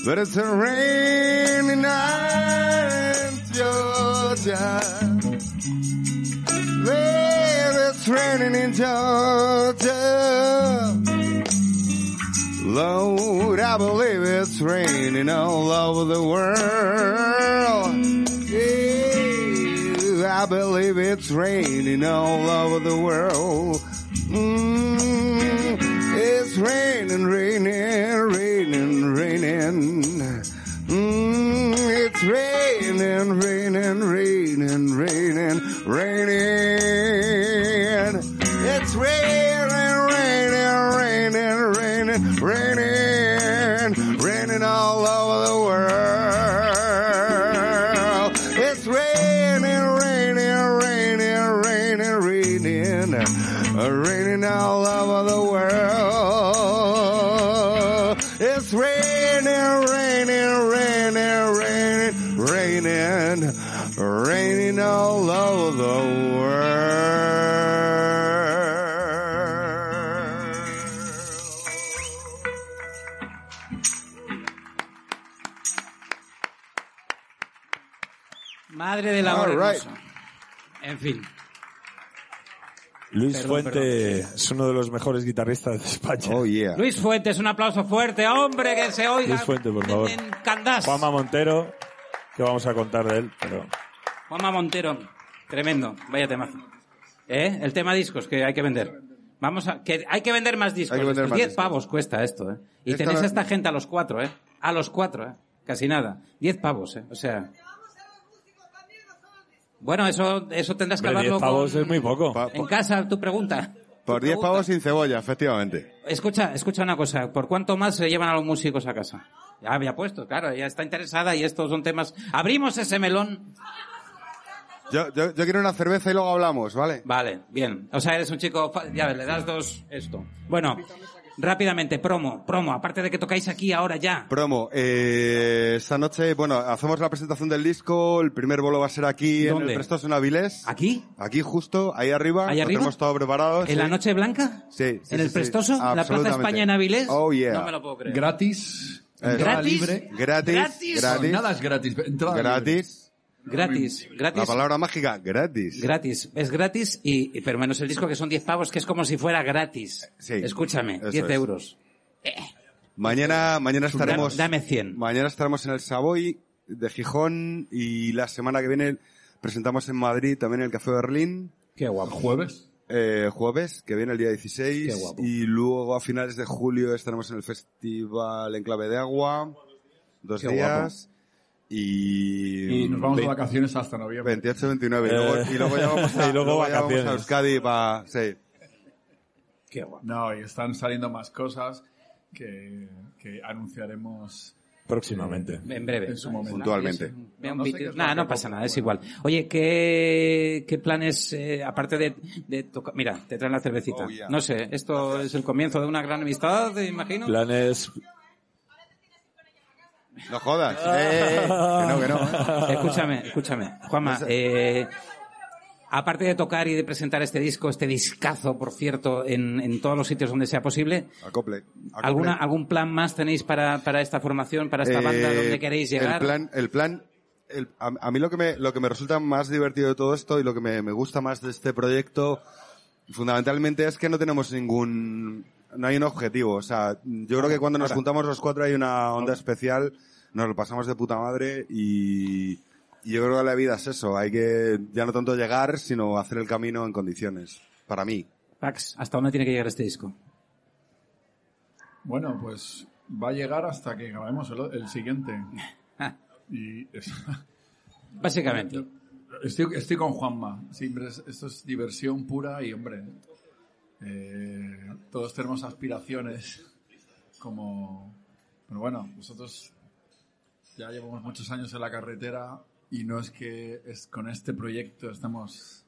But it's a rainy night Georgia. Babe, it's raining in Georgia. Lord, I believe it's raining all over the world. Yeah, I believe it's raining all over the world. Mm, it's raining, raining, raining, raining. It's raining, raining, raining, raining, raining. En fin. Luis Perdón, Fuente es uno de los mejores guitarristas de España. Oh yeah. Luis Fuentes, un aplauso fuerte, hombre, que se oiga. Luis Fuente, por en- favor. En Candás. Juanma Montero, que vamos a contar de él, pero Juanma Montero. Tremendo. Vaya temazo. ¿Eh? El tema discos que hay que vender. Vamos a, que hay que vender más discos. Hay que vender más 10 discos. pavos cuesta esto, ¿eh? Y Esta tenéis a esta gente a los cuatro, ¿eh? A los cuatro, ¿eh? Casi nada. 10 pavos, ¿eh? O sea. Bueno, eso, eso tendrás que hombre, hablarlo 10 pavos con- es muy poco. Pa- En casa, tu pregunta. Por Tu 10 pregunta. pavos sin cebolla, efectivamente. Escucha, escucha una cosa. ¿Por cuánto más se llevan a los músicos a casa? Ya había puesto, claro, ya está interesada y estos son temas. Abrimos ese melón. Yo, yo, yo quiero una cerveza y luego hablamos, ¿vale? Vale, bien. O sea, eres un chico, fa- ya ves, le das dos, esto. Bueno, rápidamente, promo, promo, aparte de que tocáis aquí ahora ya. Promo, eh, esta noche, bueno, hacemos la presentación del disco, el primer bolo va a ser aquí en el Prestoso en Avilés. ¿Aquí? Aquí justo, ahí arriba. ¿Ahí arriba? Tenemos todo preparado. ¿En sí. la Noche Blanca? Sí, sí, ¿En sí, el sí. Prestoso? ¿En la Plaza. España en Avilés? Oh, yeah. No me lo puedo creer. Gratis. Eh, Entrada ¿Gratis? libre. Gratis, Gratis. gratis, Nada es gratis. Entrada libre. Gratis. Gratis, La palabra mágica, gratis. Gratis, es gratis y, y- pero menos el disco que son 10 pavos, que es como si fuera gratis. Sí. Escúchame, Eso 10 es. euros. Mañana, mañana estaremos, Dame 100. mañana estaremos en el Savoy de Gijón y la semana que viene presentamos en Madrid también en el Café Berlín. Qué guapo. Jueves. eh, jueves, que viene el día 16. Qué guapo. Y luego a finales de julio estaremos en el Festival Enclave de Agua. Dos Qué días. Y, Y nos vamos de vacaciones hasta noviembre. 28, 29. Y luego, y luego ya vamos a, Y luego ya vamos a. Euskadi para... Sí. Qué guapo. No, y están saliendo más cosas que, que anunciaremos Próximamente. En breve. en su momento. Puntualmente. Un No sé Nada, que no pasa nada, es igual. Oye, ¿qué, qué planes, eh, aparte de, de tocar... Mira, te traen la cervecita. Oh, yeah. No sé, esto es el comienzo de una gran amistad, imagino. Planes. No jodas. Eh, que no, que no. ¿eh? Escúchame, escúchame. Juanma, eh, aparte de tocar y de presentar este disco, este discazo, por cierto, en, en todos los sitios donde sea posible, Acople. acople. ¿alguna, ¿algún plan más tenéis para, para esta formación, para esta Eh, banda, donde queréis llegar? El plan, el plan, el- a, a mí lo que me, lo que me resulta más divertido de todo esto y lo que me, me gusta más de este proyecto, fundamentalmente es que no tenemos ningún, no hay un objetivo. O sea, yo creo que cuando nos juntamos los cuatro hay una onda especial, nos lo pasamos de puta madre y, y yo creo que la vida es eso. Hay que ya no tanto llegar, sino hacer el camino en condiciones. Para mí. Pax, ¿hasta dónde tiene que llegar este disco? Bueno, pues va a llegar hasta que grabemos el, el siguiente. Ah, Y es- Básicamente. estoy, estoy con Juanma. Siempre es- esto es diversión pura y, hombre, eh, todos tenemos aspiraciones como... Pero bueno, nosotros ya llevamos muchos años en la carretera y no es que es con este proyecto estamos...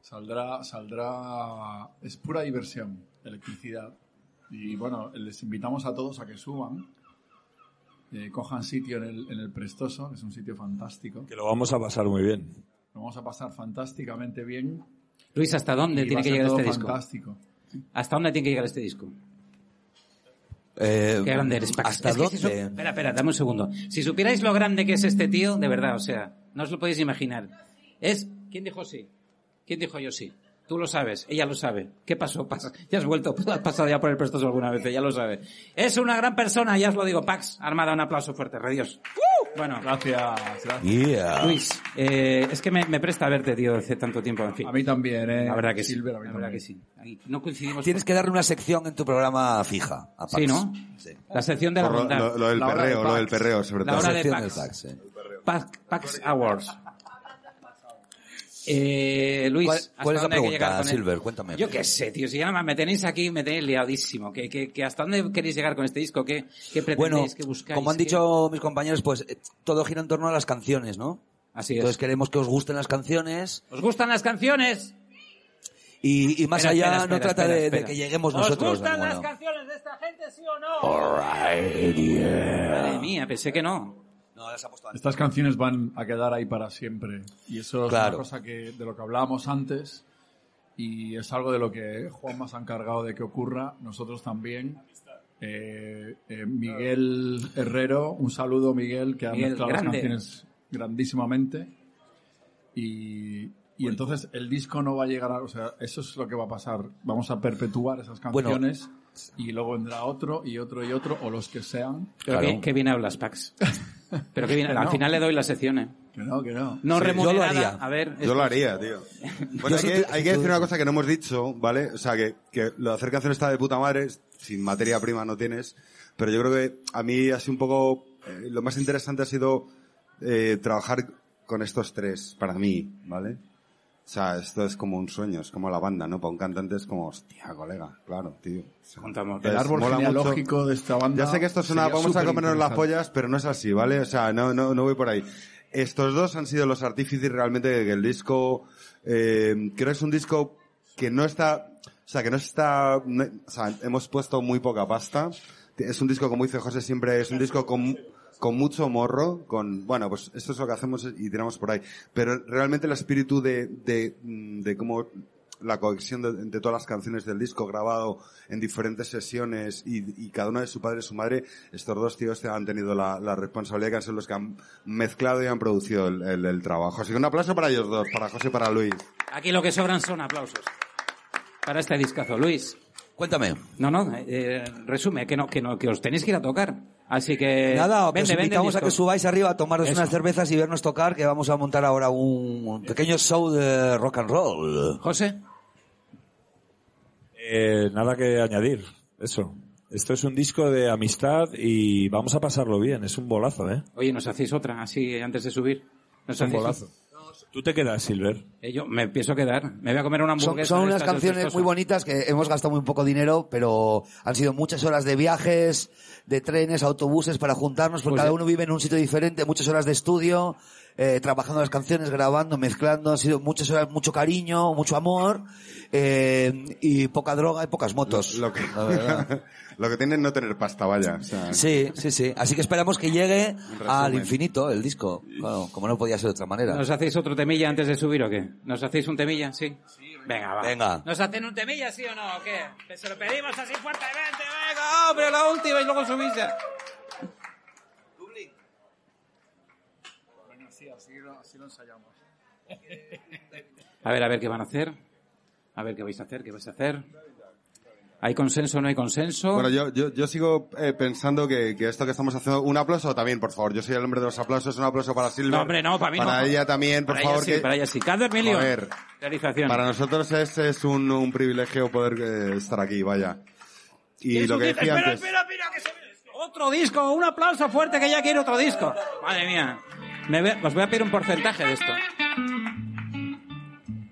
Saldrá, saldrá... Es pura diversión, electricidad. Y bueno, les invitamos a todos a que suban, eh, cojan sitio en el, en el Prestoso, que es un sitio fantástico. Que lo vamos a pasar muy bien. Lo vamos a pasar fantásticamente bien. Luis, ¿hasta dónde y tiene que llegar este disco? fantástico. ¿Hasta dónde tiene que llegar este disco? Eh, Qué grande eres, Pax. ¿Hasta Es si su-? Espera, espera, dame un segundo. Si supierais lo grande que es este tío, de verdad, o sea, no os lo podéis imaginar. Es... ¿Quién dijo sí? ¿Quién dijo yo sí? Tú lo sabes, ella lo sabe. ¿Qué pasó? Pasa- Ya has vuelto, has pasado ya por el prestoso alguna vez, ya lo sabe. Es una gran persona, ya os lo digo. Pax, Armada, un aplauso fuerte, redios. Bueno, Gracias, gracias. Yeah. Luis, eh, es que me, me presta verte, tío, hace tanto tiempo, en fin. A mí también, ¿eh? La verdad que sí. Silver, a mí La verdad también. que sí. Ahí no coincidimos. Tienes que darle una sección en tu programa fija. a Pax. Sí, ¿no? Sí. La sección de la lo, lo- lo del La hora de perreo, lo Pax. del perreo, sobre La todo. hora de Sección Pax. del Pax, sí. Pax, Pax Awards. Eh, Luis, ¿Cuál- ¿hasta cuál es la pregunta? Silver? Cuéntame. Yo qué sé, tío. Si ya me tenéis aquí, me tenéis liadísimo. ¿Qué, qué, qué- hasta dónde queréis llegar con este disco? ¿Qué, qué Bueno, pretendéis? ¿Qué buscáis? como han ¿Qué- dicho mis compañeros, pues eh, todo gira en torno a las canciones, ¿no? Así es. Entonces queremos que os gusten las canciones ¿Os gustan las canciones? y, y más Espera, allá espera, no trata de, que lleguemos ¿Os nosotros. gustan ¿no? las Bueno. canciones de esta gente, sí o no? Madre mía, pensé que no. No, las ha puesto antes. Estas canciones van a quedar ahí para siempre. Y eso es Claro. una cosa que, de lo que hablábamos antes. Y es algo de lo que Juanma se ha encargado de que ocurra. Nosotros también. Eh, eh, Miguel Herrero, un saludo Miguel, que ha Miguel, mezclado grande. las canciones grandísimamente. Y, y entonces el disco no va a llegar a... O sea, eso es lo que va a pasar. Vamos a perpetuar esas Bueno. canciones. y luego vendrá otro y otro y otro, o los que sean. Pero Claro. qué, qué bien hablas, Pax. Pero qué bien, Que al no. final le doy la sección, ¿eh? Que no, que no. No Sí, remunerada. yo lo haría. A ver, Yo lo haría, tío. Bueno, hay que, hay que decir una cosa que no hemos dicho, ¿vale? O sea, que, que lo de hacer canciones está de puta madre, sin materia prima no tienes, pero yo creo que a mí ha sido un poco, eh, lo más interesante ha sido eh, trabajar con estos tres, para mí, ¿vale? O sea, esto es como un sueño, es como la banda, ¿no? Para un cantante es como, hostia, colega, claro, tío. Contamos. El árbol genealógico mucho. de esta banda. Ya sé que esto sería vamos a comernos las pollas, pero no es así, ¿vale? O sea, no, no, no voy por ahí. Estos dos han sido los artífices realmente de que el disco, eh, creo que es un disco que no está, o sea, que no está, no- o sea, hemos puesto muy poca pasta. Es un disco, como dice José siempre, es un disco con, con mucho morro, con, bueno, pues esto es lo que hacemos y tiramos por ahí. Pero realmente el espíritu de, de, mm, de cómo la conexión de, de todas las canciones del disco grabado en diferentes sesiones y, y cada una de su padre y su madre, estos dos tíos han tenido la, la responsabilidad de que han sido los que han mezclado y han producido el, el- el trabajo. Así que un aplauso para ellos dos, para José y para Luis. Aquí lo que sobran son aplausos. Para este discazo. Luis. Cuéntame. No, no, eh, resume, que no, que no, que os tenéis que ir a tocar. Así que... Nada, vende, os vende invitamos a que subáis arriba a tomaros Eso. unas cervezas y vernos tocar, que vamos a montar ahora un, un pequeño show de rock and roll. José. Eh, nada que añadir. Eso. Esto es un disco de amistad y vamos a pasarlo bien. Es un bolazo, ¿eh? Oye, ¿nos hacéis otra así antes de subir? ¿Nos Es un hacéis bolazo. Tú te quedas, Silver. Eh, yo me pienso quedar. Me voy a comer una Son, hamburguesa. son unas canciones muy bonitas que hemos gastado muy poco dinero, pero han sido muchas horas de viajes, de trenes, autobuses para juntarnos, porque Pues cada ya- uno vive en un sitio diferente, muchas horas de estudio, eh, trabajando las canciones, grabando, mezclando, han sido muchas horas, mucho cariño, mucho amor, eh, y poca droga y pocas motos. Lo que, la verdad. lo que tiene es no tener pasta, vaya. O sea, Sí, sí, sí. Así que esperamos que llegue al infinito el disco. Claro, como no podía ser de otra manera. ¿Nos hacéis otro temilla antes de subir o qué? ¿Nos hacéis un temilla? Sí. Venga, va. Venga. ¿Nos hacen un temilla, sí o no? ¿O qué? Que se lo pedimos así fuertemente. Venga, hombre, la última y luego subís ya. A ver, a ver qué van a hacer. A ver qué vais a hacer, qué vais a hacer. ¿Hay consenso o no hay consenso? Bueno, yo, yo, yo sigo eh, pensando que, que esto que estamos haciendo, un aplauso también, por favor. Yo soy el hombre de los aplausos, un aplauso para Silver. No, hombre, no, para mí no. Para ella también, por Para favor. ella sí, que- para ella sí. Million. Joder. Realización. Para nosotros es, es un, un privilegio poder eh, estar aquí, vaya. Y lo que decía espera, antes. espera, espera, que se- Otro disco, un aplauso fuerte que ya quiero otro disco. Madre mía. Me ve- os voy a pedir un porcentaje de esto.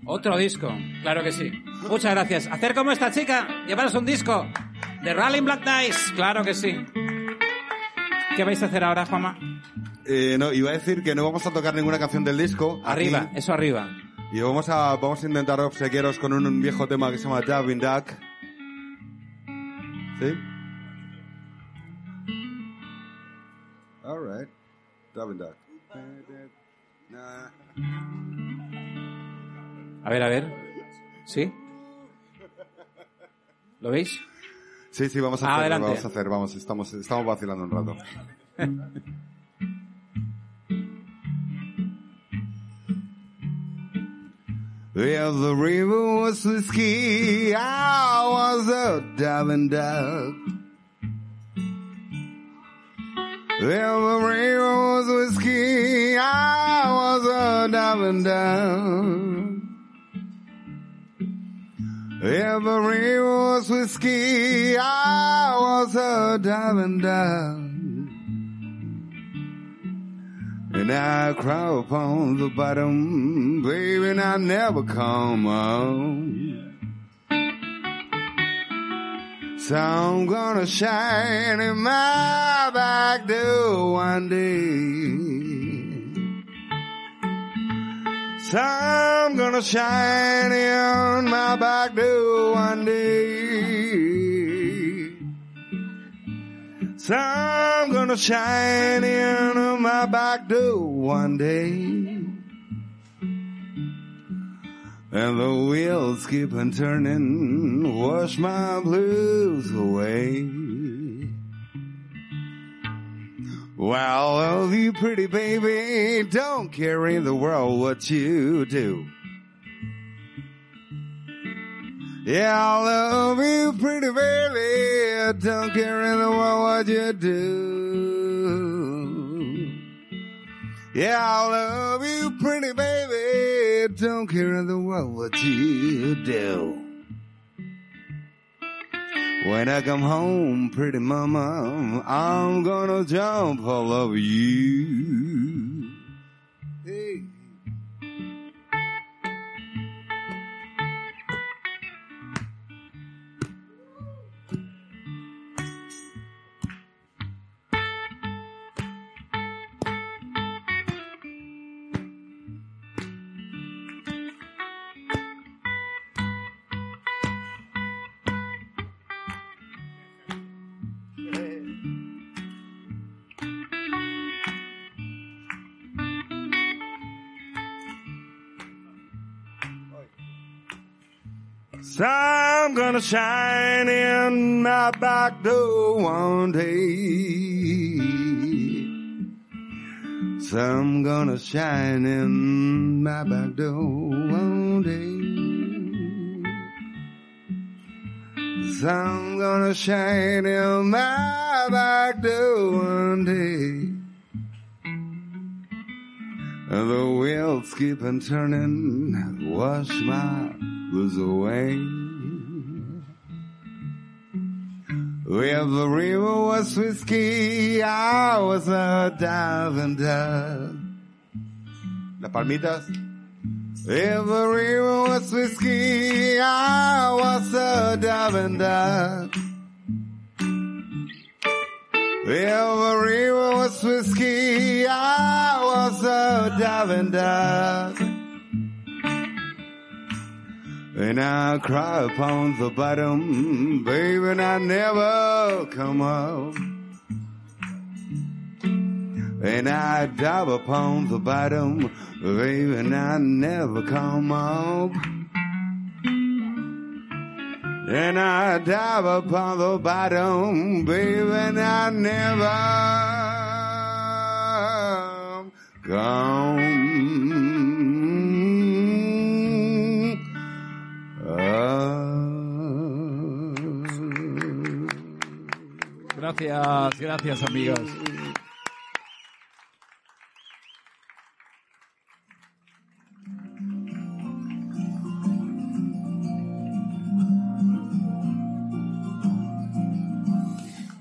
Otro disco, claro que sí. Muchas gracias. Hacer como esta chica, llevaros un disco de Rallying Black Dice, claro que sí. ¿Qué vais a hacer ahora, Juanma? Eh, no, iba a decir que no vamos a tocar ninguna canción del disco. aquí, Arriba, eso arriba. y vamos a, vamos a intentar obsequiaros con un, un viejo tema que se llama Dubbing Duck. ¿Sí? Alright. Dubbing Duck. A ver, a ver. ¿Sí? ¿Lo veis? Sí, sí, vamos a hacer, Adelante. vamos a hacer, vamos, estamos, estamos vacilando un rato. Well, the river was whiskey, I was a diving duck. Well, the river was whiskey, I was a diving down. Every was whiskey, I was a diving down. And I crawl upon the bottom, baby, and I never come on. So I'm gonna shine in my back door one day. So I'm gonna shine in my back door one day. So I'm gonna shine in my back door one day. And the wheels keep on turning, wash my blues away. Well, love you pretty baby, don't care in the world what you do. Yeah, I love you pretty baby, don't care in the world what you do. Yeah, I love you pretty baby, don't care in the world what you do. When I come home, pretty mama, I'm gonna jump all over you. Sun gonna shine in my back door one day. Sun gonna shine in my back door one day. Sun gonna shine in my back door one day. The wheels keep on turning, wash my blues away. Where the river was whiskey, I was a diving dove. Las palmitas. If the river was whiskey, I was a diving dove. The river was whiskey, I was a diving dove. And I cry upon the bottom, baby, and I never come up. And I dive upon the bottom, baby, and I never come up. And I dive upon the bottom, baby, and I never come Gracias, gracias amigos.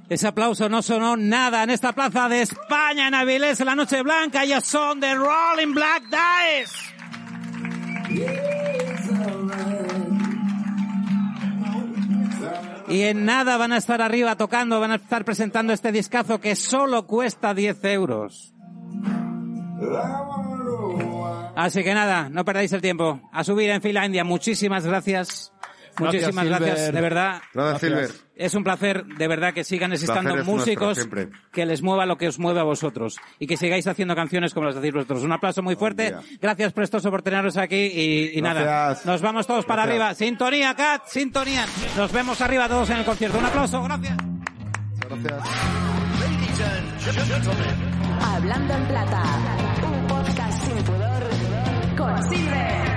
Ese aplauso no sonó nada en esta plaza de España, en Avilés, en la Noche Blanca. Ellos son de Rolling Black Dice. Y en nada van a estar arriba tocando, van a estar presentando este discazo que solo cuesta 10 euros. Así que nada, no perdáis el tiempo. A subir en Finlandia. Muchísimas gracias. Muchísimas gracias, de verdad. Gracias, Silver. Es un placer, de verdad, que sigan nuestro, músicos que les mueva lo que os mueve a vosotros y que sigáis haciendo canciones como las hacéis vosotros. Un aplauso muy fuerte. Gracias, Prestoso, por teneros aquí y, y nada. Nos vamos todos para arriba. Sintonía, Cat, sintonía. Nos vemos arriba todos en el concierto. Un aplauso, gracias. Gracias. Hablando en plata, un podcast sin pudor con Silver.